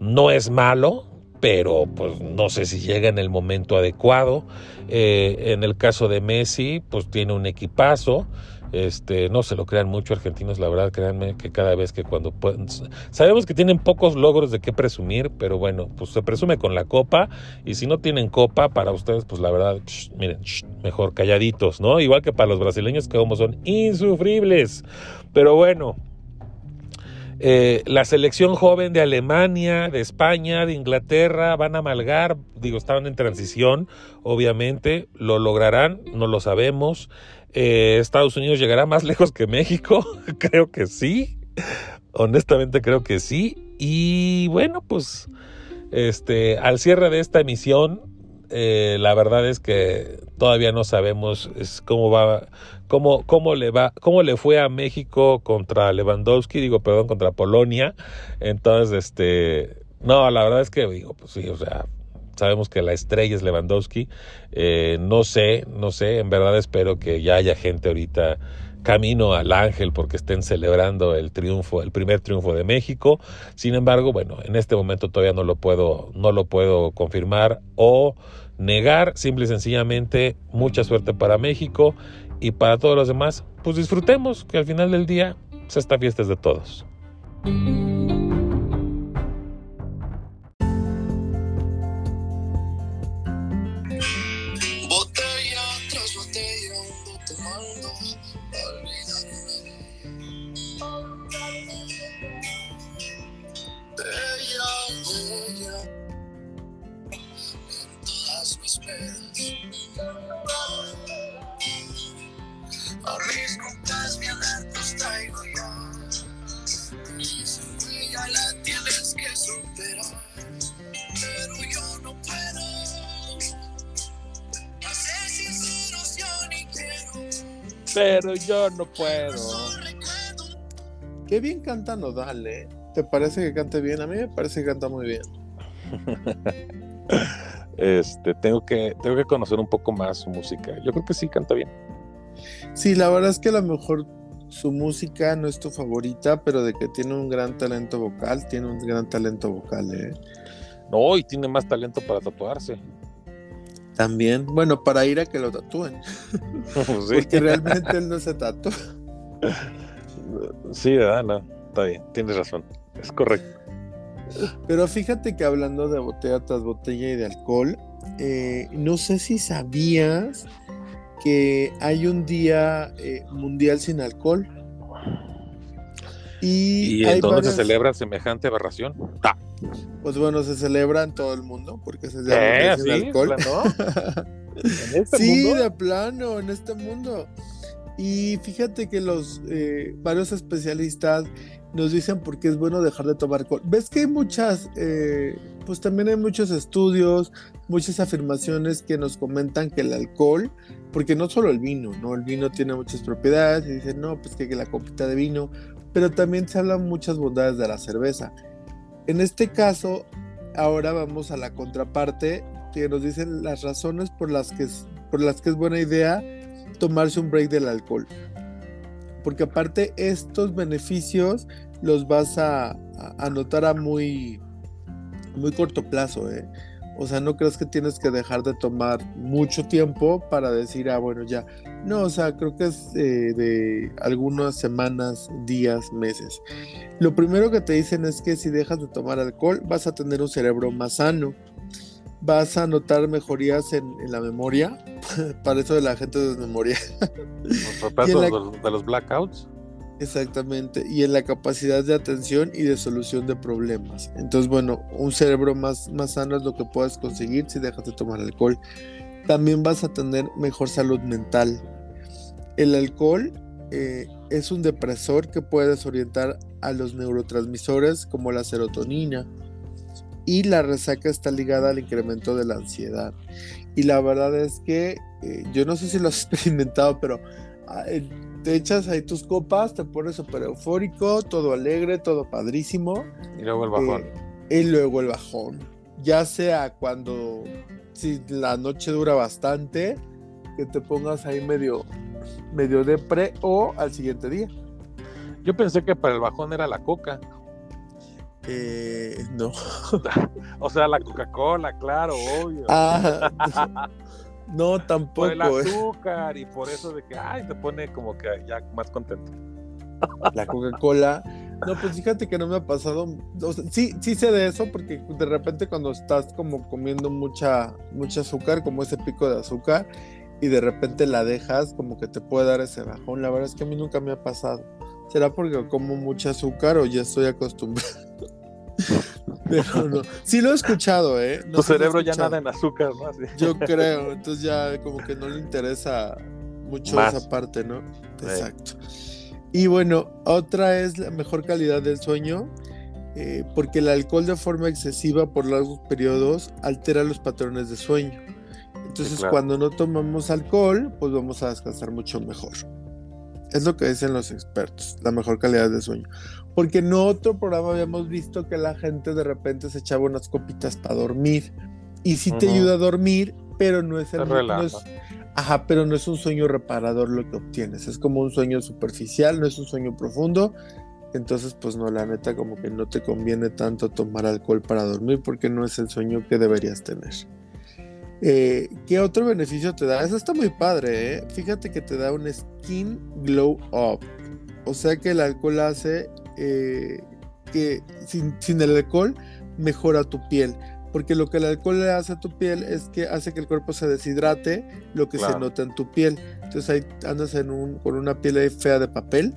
no es malo, pero pues no sé si llega en el momento adecuado. Eh, en el caso de Messi, pues tiene un equipazo. Este, no se lo crean mucho argentinos, la verdad, créanme que cada vez que cuando pueden, sabemos que tienen pocos logros de qué presumir, pero bueno, pues se presume con la copa y si no tienen copa para ustedes, pues la verdad, miren, mejor calladitos, ¿no? Igual que para los brasileños que como son insufribles. Pero bueno, eh, la selección joven de Alemania, de España, de Inglaterra van a amalgar, digo, estaban en transición, obviamente, lo lograrán, no lo sabemos. Eh, Estados Unidos llegará más lejos que México, creo que sí, honestamente creo que sí. Y bueno, pues este, al cierre de esta emisión, eh, la verdad es que todavía no sabemos cómo va, cómo, cómo le va, cómo le fue a México contra Lewandowski, digo, perdón, contra Polonia. Entonces, este, no, la verdad es que digo, pues sí, o sea, sabemos que la estrella es Lewandowski. Eh, no sé, no sé, en verdad espero que ya haya gente ahorita camino al ángel porque estén celebrando el triunfo, el primer triunfo de México. Sin embargo, bueno, en este momento todavía no lo puedo, no lo puedo confirmar o negar. Simple y sencillamente, mucha suerte para México y para todos los demás, pues disfrutemos que al final del día pues, esta fiesta es de todos. Pero yo no puedo. Qué bien canta Nodal, ¿eh? ¿Te parece que cante bien? A mí me parece que canta muy bien. este, tengo que, tengo que conocer un poco más su música. Yo creo que sí canta bien. Sí, la verdad es que a lo mejor su música no es tu favorita, pero de que tiene un gran talento vocal, tiene un gran talento vocal, ¿eh? No, y tiene más talento para tatuarse. También, bueno, para ir a que lo tatúen. Porque realmente él no se tatúa. Sí, ¿verdad? No, está bien, tienes razón. Es correcto. Pero fíjate que hablando de botella tras botella y de alcohol, eh, no sé si sabías que hay un día eh, mundial sin alcohol. ¿Y, ¿Y dónde se celebra semejante aberración? Pues bueno, se celebra en todo el mundo porque se llama ¿Sí? alcohol. ¿En este sí, de plano, en este mundo. Y fíjate que los eh, varios especialistas nos dicen por qué es bueno dejar de tomar alcohol. Ves que hay muchas, eh, pues también hay muchos estudios, muchas afirmaciones que nos comentan que el alcohol, porque no solo el vino, ¿no? El vino tiene muchas propiedades y dicen, no, pues que la copita de vino, pero también se hablan muchas bondades de la cerveza. En este caso, ahora vamos a la contraparte, que nos dicen las razones por las que es, buena idea tomarse un break del alcohol. Porque aparte estos beneficios los vas a, a notar a muy, muy corto plazo. ¿eh? O sea, no crees que tienes que dejar de tomar mucho tiempo para decir, ah, bueno, ya. No, o sea, creo que es eh, de algunas semanas, días, meses. Lo primero que te dicen es que si dejas de tomar alcohol, vas a tener un cerebro más sano. Vas a notar mejorías en, la memoria. para eso de la gente de memoria. de los blackouts. Exactamente, y en la capacidad de atención y de solución de problemas. Entonces, bueno, un cerebro más, más sano es lo que puedes conseguir si dejas de tomar alcohol. También vas a tener mejor salud mental. El alcohol eh, es un depresor que puede desorientar a los neurotransmisores como la serotonina. y la resaca está ligada al incremento de la ansiedad. Y la verdad es que eh, yo no sé si lo has experimentado, pero ah, te echas ahí tus copas, te pones súper eufórico, todo alegre, todo padrísimo. Y luego el bajón. Eh, y luego el bajón. Ya sea cuando si la noche dura bastante, que te pongas ahí medio, medio depre o al siguiente día. Yo pensé que para el bajón era la coca. Eh, no. o sea, la Coca-Cola, claro, obvio. Ah, no, tampoco. Por el eh. azúcar y por eso de que, ay, te pone como que ya más contento. La Coca-Cola. No, pues fíjate que no me ha pasado. sí, sí sé de eso, porque de repente cuando estás como comiendo mucha, mucha azúcar, como ese pico de azúcar, y de repente la dejas, como que te puede dar ese bajón. La verdad es que a mí nunca me ha pasado. ¿Será porque como mucha azúcar o ya estoy acostumbrado? Pero no. Sí lo he escuchado, ¿eh? tu cerebro ya nada en azúcar, ¿no? Yo creo, entonces ya como que no le interesa mucho esa parte, ¿no? Exacto. Y bueno, otra es la mejor calidad del sueño, eh, porque el alcohol de forma excesiva por largos periodos altera los patrones de sueño. Entonces, cuando no tomamos alcohol, pues vamos a descansar mucho mejor. Es lo que dicen los expertos, la mejor calidad de sueño. Porque en otro programa habíamos visto que la gente de repente se echaba unas copitas para dormir. Y sí te ayuda a dormir, pero no es el no es, Ajá, pero no es un sueño reparador lo que obtienes. Es como un sueño superficial, no es un sueño profundo. Entonces, pues no, la neta, como que no te conviene tanto tomar alcohol para dormir porque no es el sueño que deberías tener. Eh, ¿Qué otro beneficio te da? Eso está muy padre, ¿eh? Fíjate que te da un skin glow up. O sea que el alcohol hace eh, que sin, el alcohol mejora tu piel. Porque lo que el alcohol le hace a tu piel es que hace que el cuerpo se deshidrate, lo que se nota en tu piel. Entonces ahí andas en un, con una piel ahí fea de papel.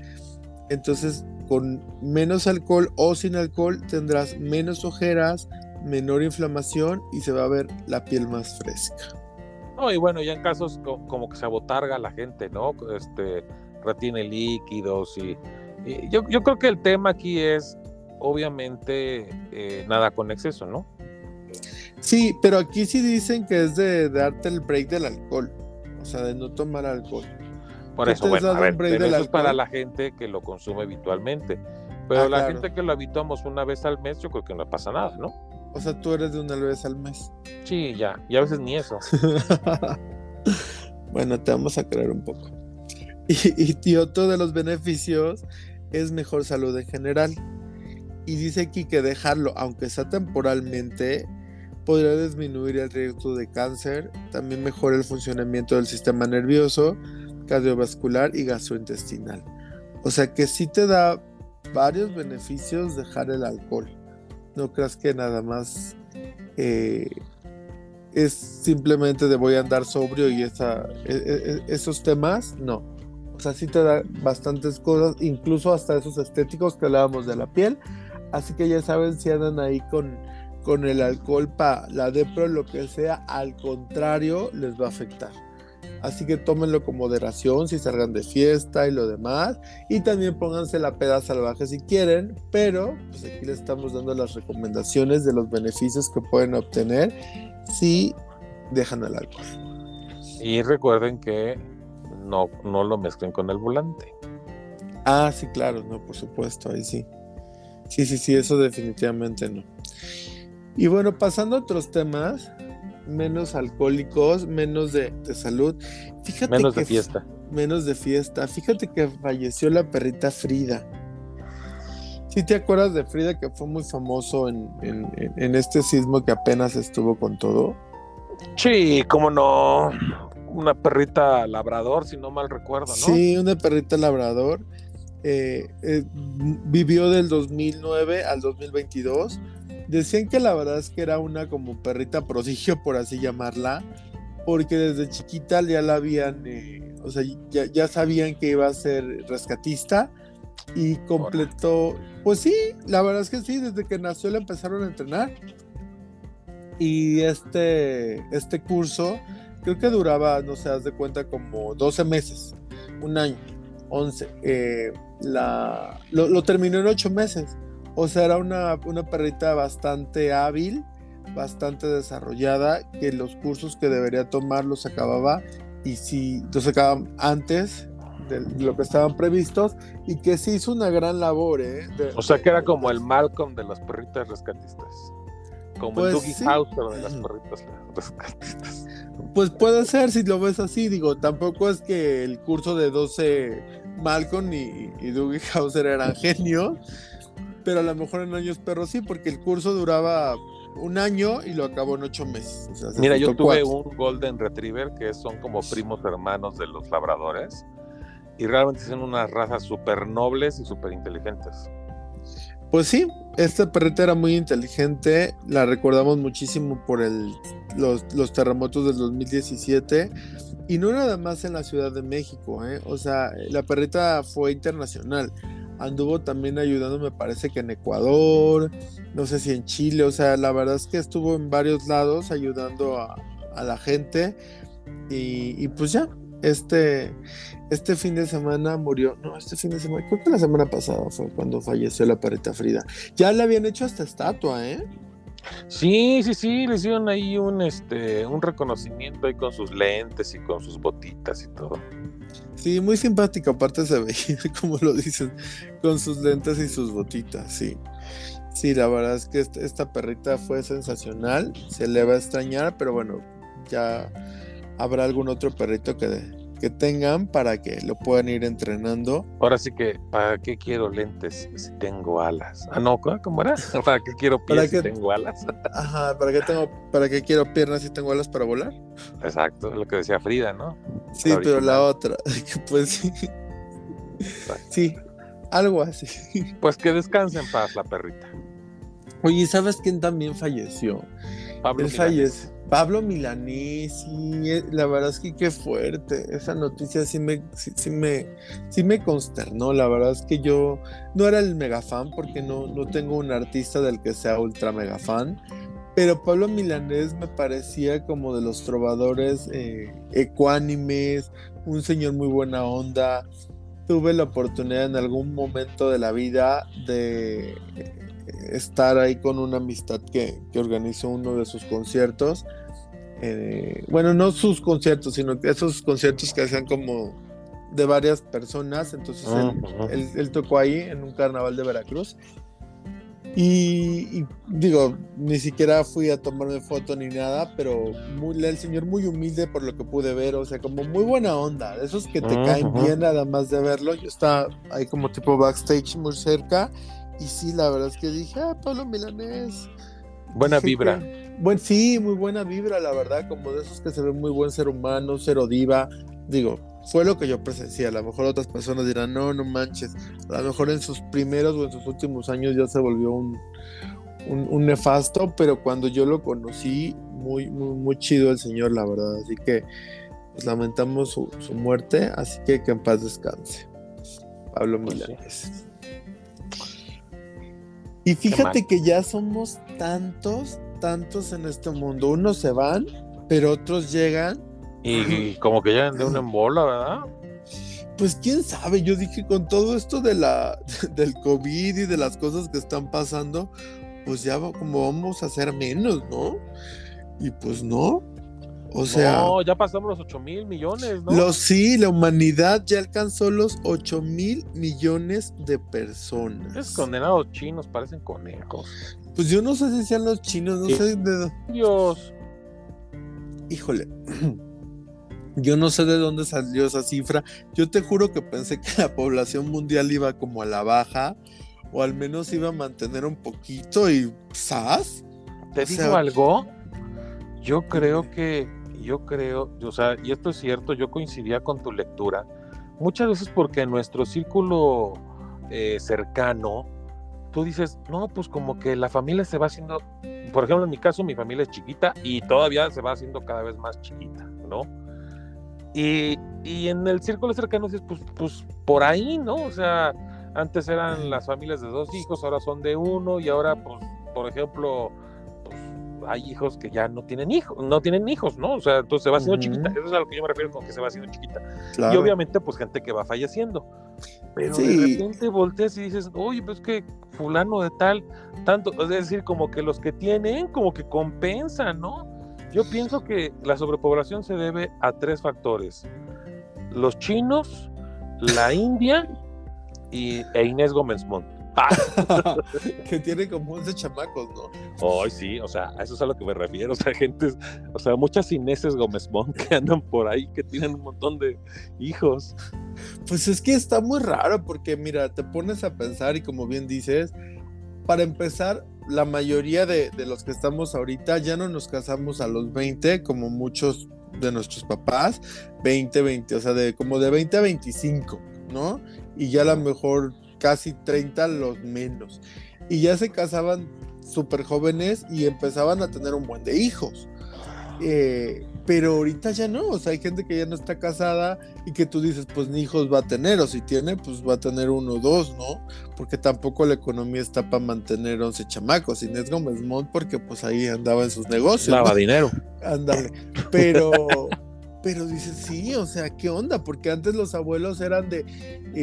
Entonces con menos alcohol o sin alcohol tendrás menos ojeras, menor inflamación y se va a ver la piel más fresca. No, y bueno, ya en casos como que se abotarga la gente, ¿no? Este, retiene líquidos y, yo, creo que el tema aquí es, obviamente, eh, nada con exceso, ¿no? Sí, pero aquí sí dicen que es de, darte el break del alcohol, o sea, de no tomar alcohol. Por eso, bueno, a ver, eso es para la gente que lo consume habitualmente. Pero ah, la gente que lo habituamos una vez al mes, yo creo que no pasa nada, ¿no? O sea, tú eres de una vez al mes. Sí, ya. Y a veces ni eso. bueno, te vamos a creer un poco. Y, otro de los beneficios es mejor salud en general. Y dice aquí que dejarlo, aunque sea temporalmente, podría disminuir el riesgo de cáncer, también mejora el funcionamiento del sistema nervioso, cardiovascular y gastrointestinal. O sea que sí te da varios beneficios dejar el alcohol. No creas que nada más eh, es simplemente de voy a andar sobrio y e, e, e, esos temas, no. O sea, sí te da bastantes cosas, incluso hasta esos estéticos que hablábamos de la piel. Así que ya saben si andan ahí con, con el alcohol para la depro, lo que sea, al contrario, les va a afectar. Así que tómenlo con moderación si salgan de fiesta y lo demás. Y también pónganse la peda salvaje si quieren. Pero pues aquí les estamos dando las recomendaciones de los beneficios que pueden obtener si dejan el alcohol. Y recuerden que no, no lo mezclen con el volante. Ah, sí, claro, no, por supuesto, ahí sí. Sí, sí, sí, eso definitivamente no. Y bueno, pasando a otros temas, menos alcohólicos, menos de, salud. Fíjate menos de fiesta. Menos de fiesta. Fíjate que falleció la perrita Frida. ¿Sí te acuerdas de Frida que fue muy famoso en, este sismo que apenas estuvo con todo? Sí, cómo no. Una perrita labrador, si no mal recuerdo, ¿no? Sí, una perrita labrador. Eh, eh, vivió del 2009 al 2022 Decían que la verdad es que era una como perrita prodigio, por así llamarla, porque desde chiquita ya la habían, eh, o sea, ya, sabían que iba a ser rescatista y completó, pues sí, la verdad es que sí, desde que nació la empezaron a entrenar. Y este, este curso creo que duraba, no sé, haz de cuenta como 12 meses, un año, 11. Eh, la, lo, lo terminó en 8 meses. O sea, era una, una perrita bastante hábil, bastante desarrollada, que los cursos que debería tomar los acababa y si los acababa antes de lo que estaban previstos y que sí hizo una gran labor. ¿eh? o sea que era como el Malcolm de las perritas rescatistas. Como el pues Dougie pero de las perritas rescatistas. Pues puede ser si lo ves así, digo, tampoco es que el curso de 12 Malcolm y, y Dougie Hauser eran genios, pero a lo mejor en años perros sí, porque el curso duraba un año y lo acabó en ocho meses. Mira, yo tuve un Golden Retriever que son como primos hermanos de los labradores y realmente son unas razas súper nobles y súper inteligentes. Pues sí, esta perrita era muy inteligente, la recordamos muchísimo por el, los, terremotos del 2017 y no nada más en la Ciudad de México, ¿eh? o sea, la perrita fue internacional, anduvo también ayudando, me parece que en Ecuador, no sé si en Chile, o sea, la verdad es que estuvo en varios lados ayudando a, la gente y, pues ya, este, este fin de semana murió, no, este fin de semana, creo que la semana pasada fue cuando falleció la perrita Frida. Ya le habían hecho hasta estatua, ¿eh? Sí, sí, sí, le hicieron ahí un, este, un reconocimiento ahí con sus lentes y con sus botitas y todo. Sí, muy simpática, aparte se veía, como lo dicen, con sus lentes y sus botitas, sí. Sí, la verdad es que esta perrita fue sensacional, se le va a extrañar, pero bueno, ya habrá algún otro perrito que, que tengan para que lo puedan ir entrenando. Ahora sí que, ¿para qué quiero lentes si tengo alas? Ah, no, ¿cómo era? ¿Para qué quiero pies si tengo alas? Ajá, ¿para qué, tengo, ¿para qué quiero piernas si tengo alas para volar? Exacto, lo que decía Frida, ¿no? Sí, pero la otra, pues sí. Sí, algo así. Pues que descanse en paz la perrita. Oye, ¿sabes quién también falleció? Pablo falleció Pablo Milanesi, eh, la verdad es que qué fuerte. Esa noticia sí me, sí, me, sí me consternó. La verdad es que yo no era el mega fan porque no, no tengo un artista del que sea ultra mega fan. Pero Pablo Milanés me parecía como de los trovadores eh, ecuánimes, un señor muy buena onda. Tuve la oportunidad en algún momento de la vida de estar ahí con una amistad que, que organizó uno de sus conciertos. Eh, bueno, no sus conciertos, sino esos conciertos que hacían como de varias personas. Entonces él, tocó ahí en un carnaval de Veracruz. Y, digo, ni siquiera fui a tomarme foto ni nada, pero muy, el señor muy humilde por lo que pude ver, o sea, como muy buena onda, esos que te caen bien nada más de verlo. Yo estaba ahí como tipo backstage muy cerca y sí, la verdad es que dije, ah, Pablo Milanés. Buena vibra. bueno, sí, muy buena vibra, la verdad, como de esos que se ve muy buen ser humano, cero diva. Digo, fue lo que yo presencié. A lo mejor otras personas dirán, no, no manches. A lo mejor en sus primeros o en sus últimos años ya se volvió un, un, nefasto, pero cuando yo lo conocí, muy, muy, muy chido el señor, la verdad. Así que pues, lamentamos su, su, muerte, así que que en paz descanse. Pablo pues Milanés. Y fíjate que ya somos tantos, tantos en este mundo. Unos se van, pero otros llegan. Y, como que llegan de una embola, ¿verdad? Pues quién sabe, yo dije con todo esto de la, del COVID y de las cosas que están pasando, pues ya como vamos a hacer menos, ¿no? Y pues no, o sea. No, ya pasamos los 8 mil millones, ¿no? Los, sí, la humanidad ya alcanzó los 8 mil millones de personas. Esos condenados chinos parecen conejos. Pues yo no sé si sean los chinos, no sé de Dios. Híjole. Yo no sé de dónde salió esa cifra. Yo te juro que pensé que la población mundial iba como a la baja, o al menos iba a mantener un poquito y ¿sabes? ¿Te digo algo? Yo creo que yo creo, o sea, y esto es cierto, yo coincidía con tu lectura, muchas veces porque en nuestro círculo eh, cercano, tú dices, no, pues como que la familia se va haciendo, por ejemplo, en mi caso, mi familia es chiquita y todavía se va haciendo cada vez más chiquita, ¿no? Y, y en el círculo cercano dices, pues, pues por ahí, ¿no? O sea, antes eran las familias de dos hijos, ahora son de uno y ahora, pues, por ejemplo, hay hijos que ya no tienen hijos, no tienen hijos, ¿no? O sea, entonces se va haciendo chiquita. Eso es a lo que yo me refiero con que se va haciendo chiquita. Y obviamente, pues gente que va falleciendo. Pero de repente volteas y dices, oye, pues que fulano de tal, tanto, es decir, como que los que tienen, como que compensan, ¿no? Yo pienso que la sobrepoblación se debe a tres factores. Los chinos, la India y, e Inés Gómez Montt. que tiene como 11 chamacos, ¿no? Ay, sí, o sea, a eso es a lo que me refiero. O sea, gente, o sea, muchas Ineses Gómez Montt que andan por ahí, que tienen un montón de hijos. Pues es que está muy raro, porque mira, te pones a pensar y como bien dices, para empezar, la mayoría de, de los que estamos ahorita ya no nos casamos a los 20, como muchos de nuestros papás, 20, 20, o sea, de como de 20 a 25, ¿no? Y ya a lo mejor casi 30 los menos. Y ya se casaban súper jóvenes y empezaban a tener un buen de hijos. Eh, pero ahorita ya no, o sea, hay gente que ya no está casada y que tú dices, pues ni hijos va a tener, o si tiene, pues va a tener uno o dos, ¿no? Porque tampoco la economía está para mantener 11 chamacos. Inés Gómez Mont, porque pues ahí andaba en sus negocios. Daba dinero. Ándale. Pero, pero dices, sí, o sea, ¿qué onda? Porque antes los abuelos eran de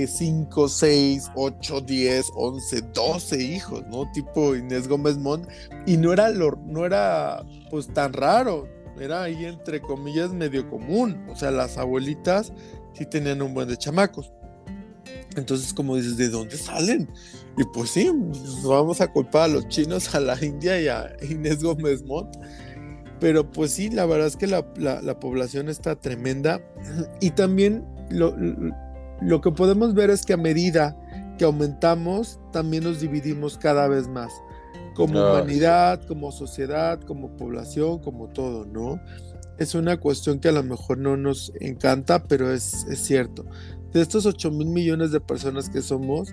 5, 6, 8, 10, 11, 12 hijos, ¿no? Tipo Inés Gómez Mont. Y no era, lo, no era pues tan raro, era ahí entre comillas medio común. O sea, las abuelitas sí tenían un buen de chamacos. Entonces, como dices, ¿de dónde salen? Y pues sí, vamos a culpar a los chinos, a la India y a Inés Gómez Mont pero pues sí, la verdad es que la, población está tremenda. Y también lo, lo, que podemos ver es que a medida que aumentamos, también nos dividimos cada vez más. Como humanidad, como sociedad, como población, como todo, ¿no? Es una cuestión que a lo mejor no nos encanta, pero es, es cierto. De estos 8 mil millones de personas que somos,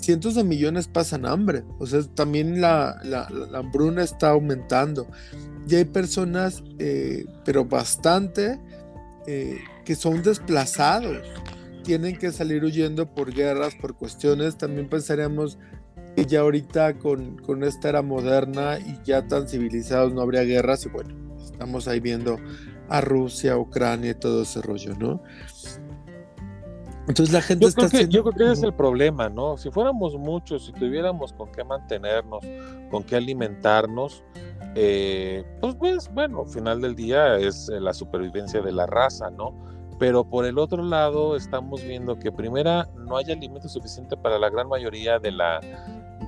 cientos de millones pasan hambre. O sea, también la, la, hambruna está aumentando. Y hay personas, eh, pero bastante, eh, que son desplazados. Tienen que salir huyendo por guerras, por cuestiones. También pensaríamos que ya ahorita con, con esta era moderna y ya tan civilizados no habría guerras. Y bueno, estamos ahí viendo a Rusia, Ucrania y todo ese rollo, ¿no? Entonces la gente yo creo que, Yo creo que ese es el problema, ¿no? Si fuéramos muchos, si tuviéramos con qué mantenernos, con qué alimentarnos, eh, pues, pues bueno, al final del día es eh, la supervivencia de la raza, ¿no? Pero por el otro lado estamos viendo que primera no hay alimento suficiente para la gran mayoría de la,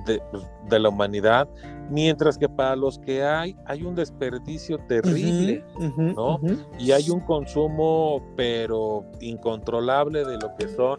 de, de, la humanidad, mientras que para los que hay, hay un desperdicio terrible, ¿no? Y hay un consumo, pero incontrolable de lo que son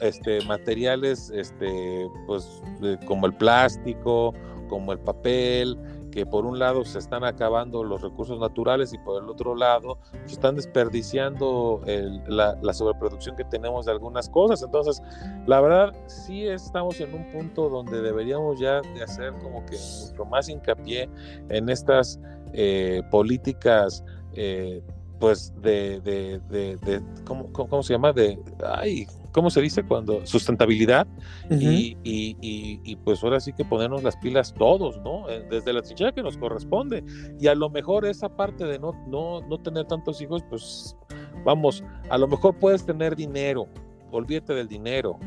este, materiales, este, pues, como el plástico, como el papel, que por un lado se están acabando los recursos naturales y por el otro lado se están desperdiciando la, sobreproducción que tenemos de algunas cosas. Entonces, la verdad, sí estamos en un punto donde deberíamos ya de hacer como que mucho más hincapié en estas eh, políticas. Eh, pues de, de, de, ¿cómo, ¿cómo, se llama? De, ay, ¿cómo se dice? Cuando sustentabilidad y, y, y, pues ahora sí que ponernos las pilas todos, ¿no? Eh, desde la trinchera que nos corresponde. Y a lo mejor esa parte de no, no, no tener tantos hijos, pues vamos, a lo mejor puedes tener dinero, olvídate del dinero.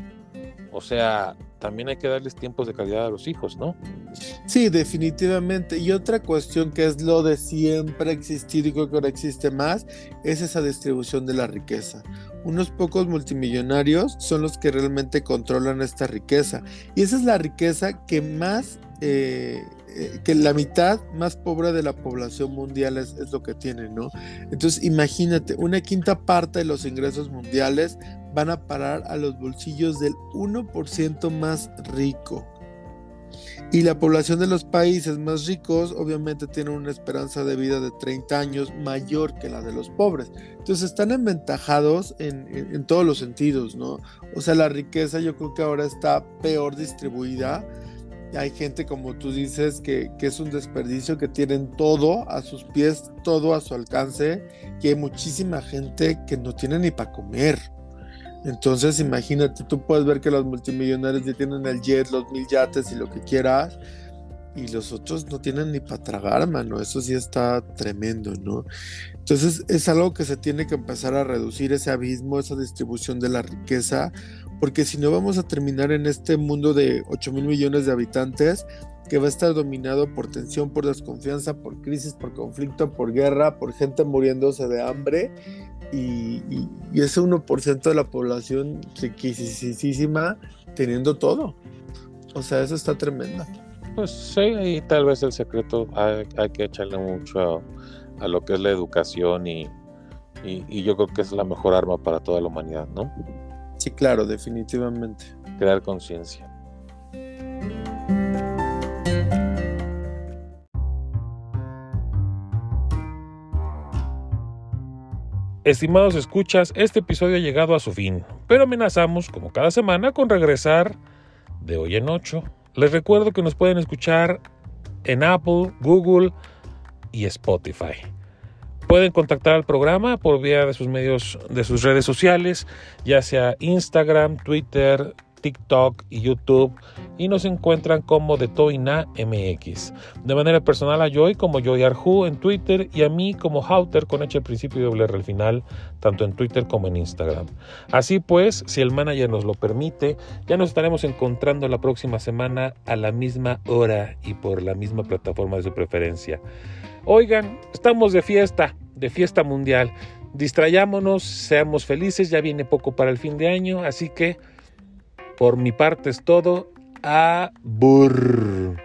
O sea, también hay que darles tiempos de calidad a los hijos, ¿no? Sí, definitivamente. Y otra cuestión que es lo de siempre existir y creo que ahora existe más, es esa distribución de la riqueza unos pocos multimillonarios son los que realmente controlan esta riqueza. Y esa es la riqueza que más, eh, eh, que la mitad más pobre de la población mundial es, lo que tienen, ¿no? Entonces imagínate, una quinta parte de los ingresos mundiales van a parar a los bolsillos del 1% más rico. Y la población de los países más ricos obviamente tiene una esperanza de vida de 30 años mayor que la de los pobres. Entonces están aventajados en, en, todos los sentidos, ¿no? O sea, la riqueza yo creo que ahora está peor distribuida. Hay gente, como tú dices, que, que es un desperdicio, que tienen todo a sus pies, todo a su alcance, que hay muchísima gente que no tiene ni para comer. Entonces, imagínate, tú puedes ver que los multimillonarios ya tienen el jet, los mil yates y lo que quieras. y los otros no tienen ni para tragar, mano. Eso sí está tremendo, ¿no? Entonces es algo que se tiene que empezar a reducir ese abismo, esa distribución de la riqueza, porque si no vamos a terminar en este mundo de 8 mil millones de habitantes que va a estar dominado por tensión, por desconfianza, por crisis, por conflicto, por guerra, por gente muriéndose de hambre y, ese 1% de la población riquísima teniendo todo. O sea, eso está tremendo. Pues sí, y tal vez el secreto hay, que echarle mucho a, lo que es la educación y, y, yo creo que es la mejor arma para toda la humanidad, ¿no? Sí, claro, definitivamente. Crear conciencia. Estimados escuchas, este episodio ha llegado a su fin, pero amenazamos, como cada semana, con regresar de hoy en ocho les recuerdo que nos pueden escuchar en Apple, Google y Spotify. Pueden contactar al programa por vía de sus medios, de sus redes sociales, ya sea Instagram, Twitter, TikTok y YouTube y nos encuentran como de Toina MX. De manera personal a Joy como Joy Arju en Twitter y a mí como Hauter con H al principio y doble R al final, tanto en Twitter como en Instagram. Así pues, si el manager nos lo permite, ya nos estaremos encontrando la próxima semana a la misma hora y por la misma plataforma de su preferencia. Oigan, estamos de fiesta, de fiesta mundial. Distrayámonos, seamos felices, ya viene poco para el fin de año, así que por mi parte es todo. A burr.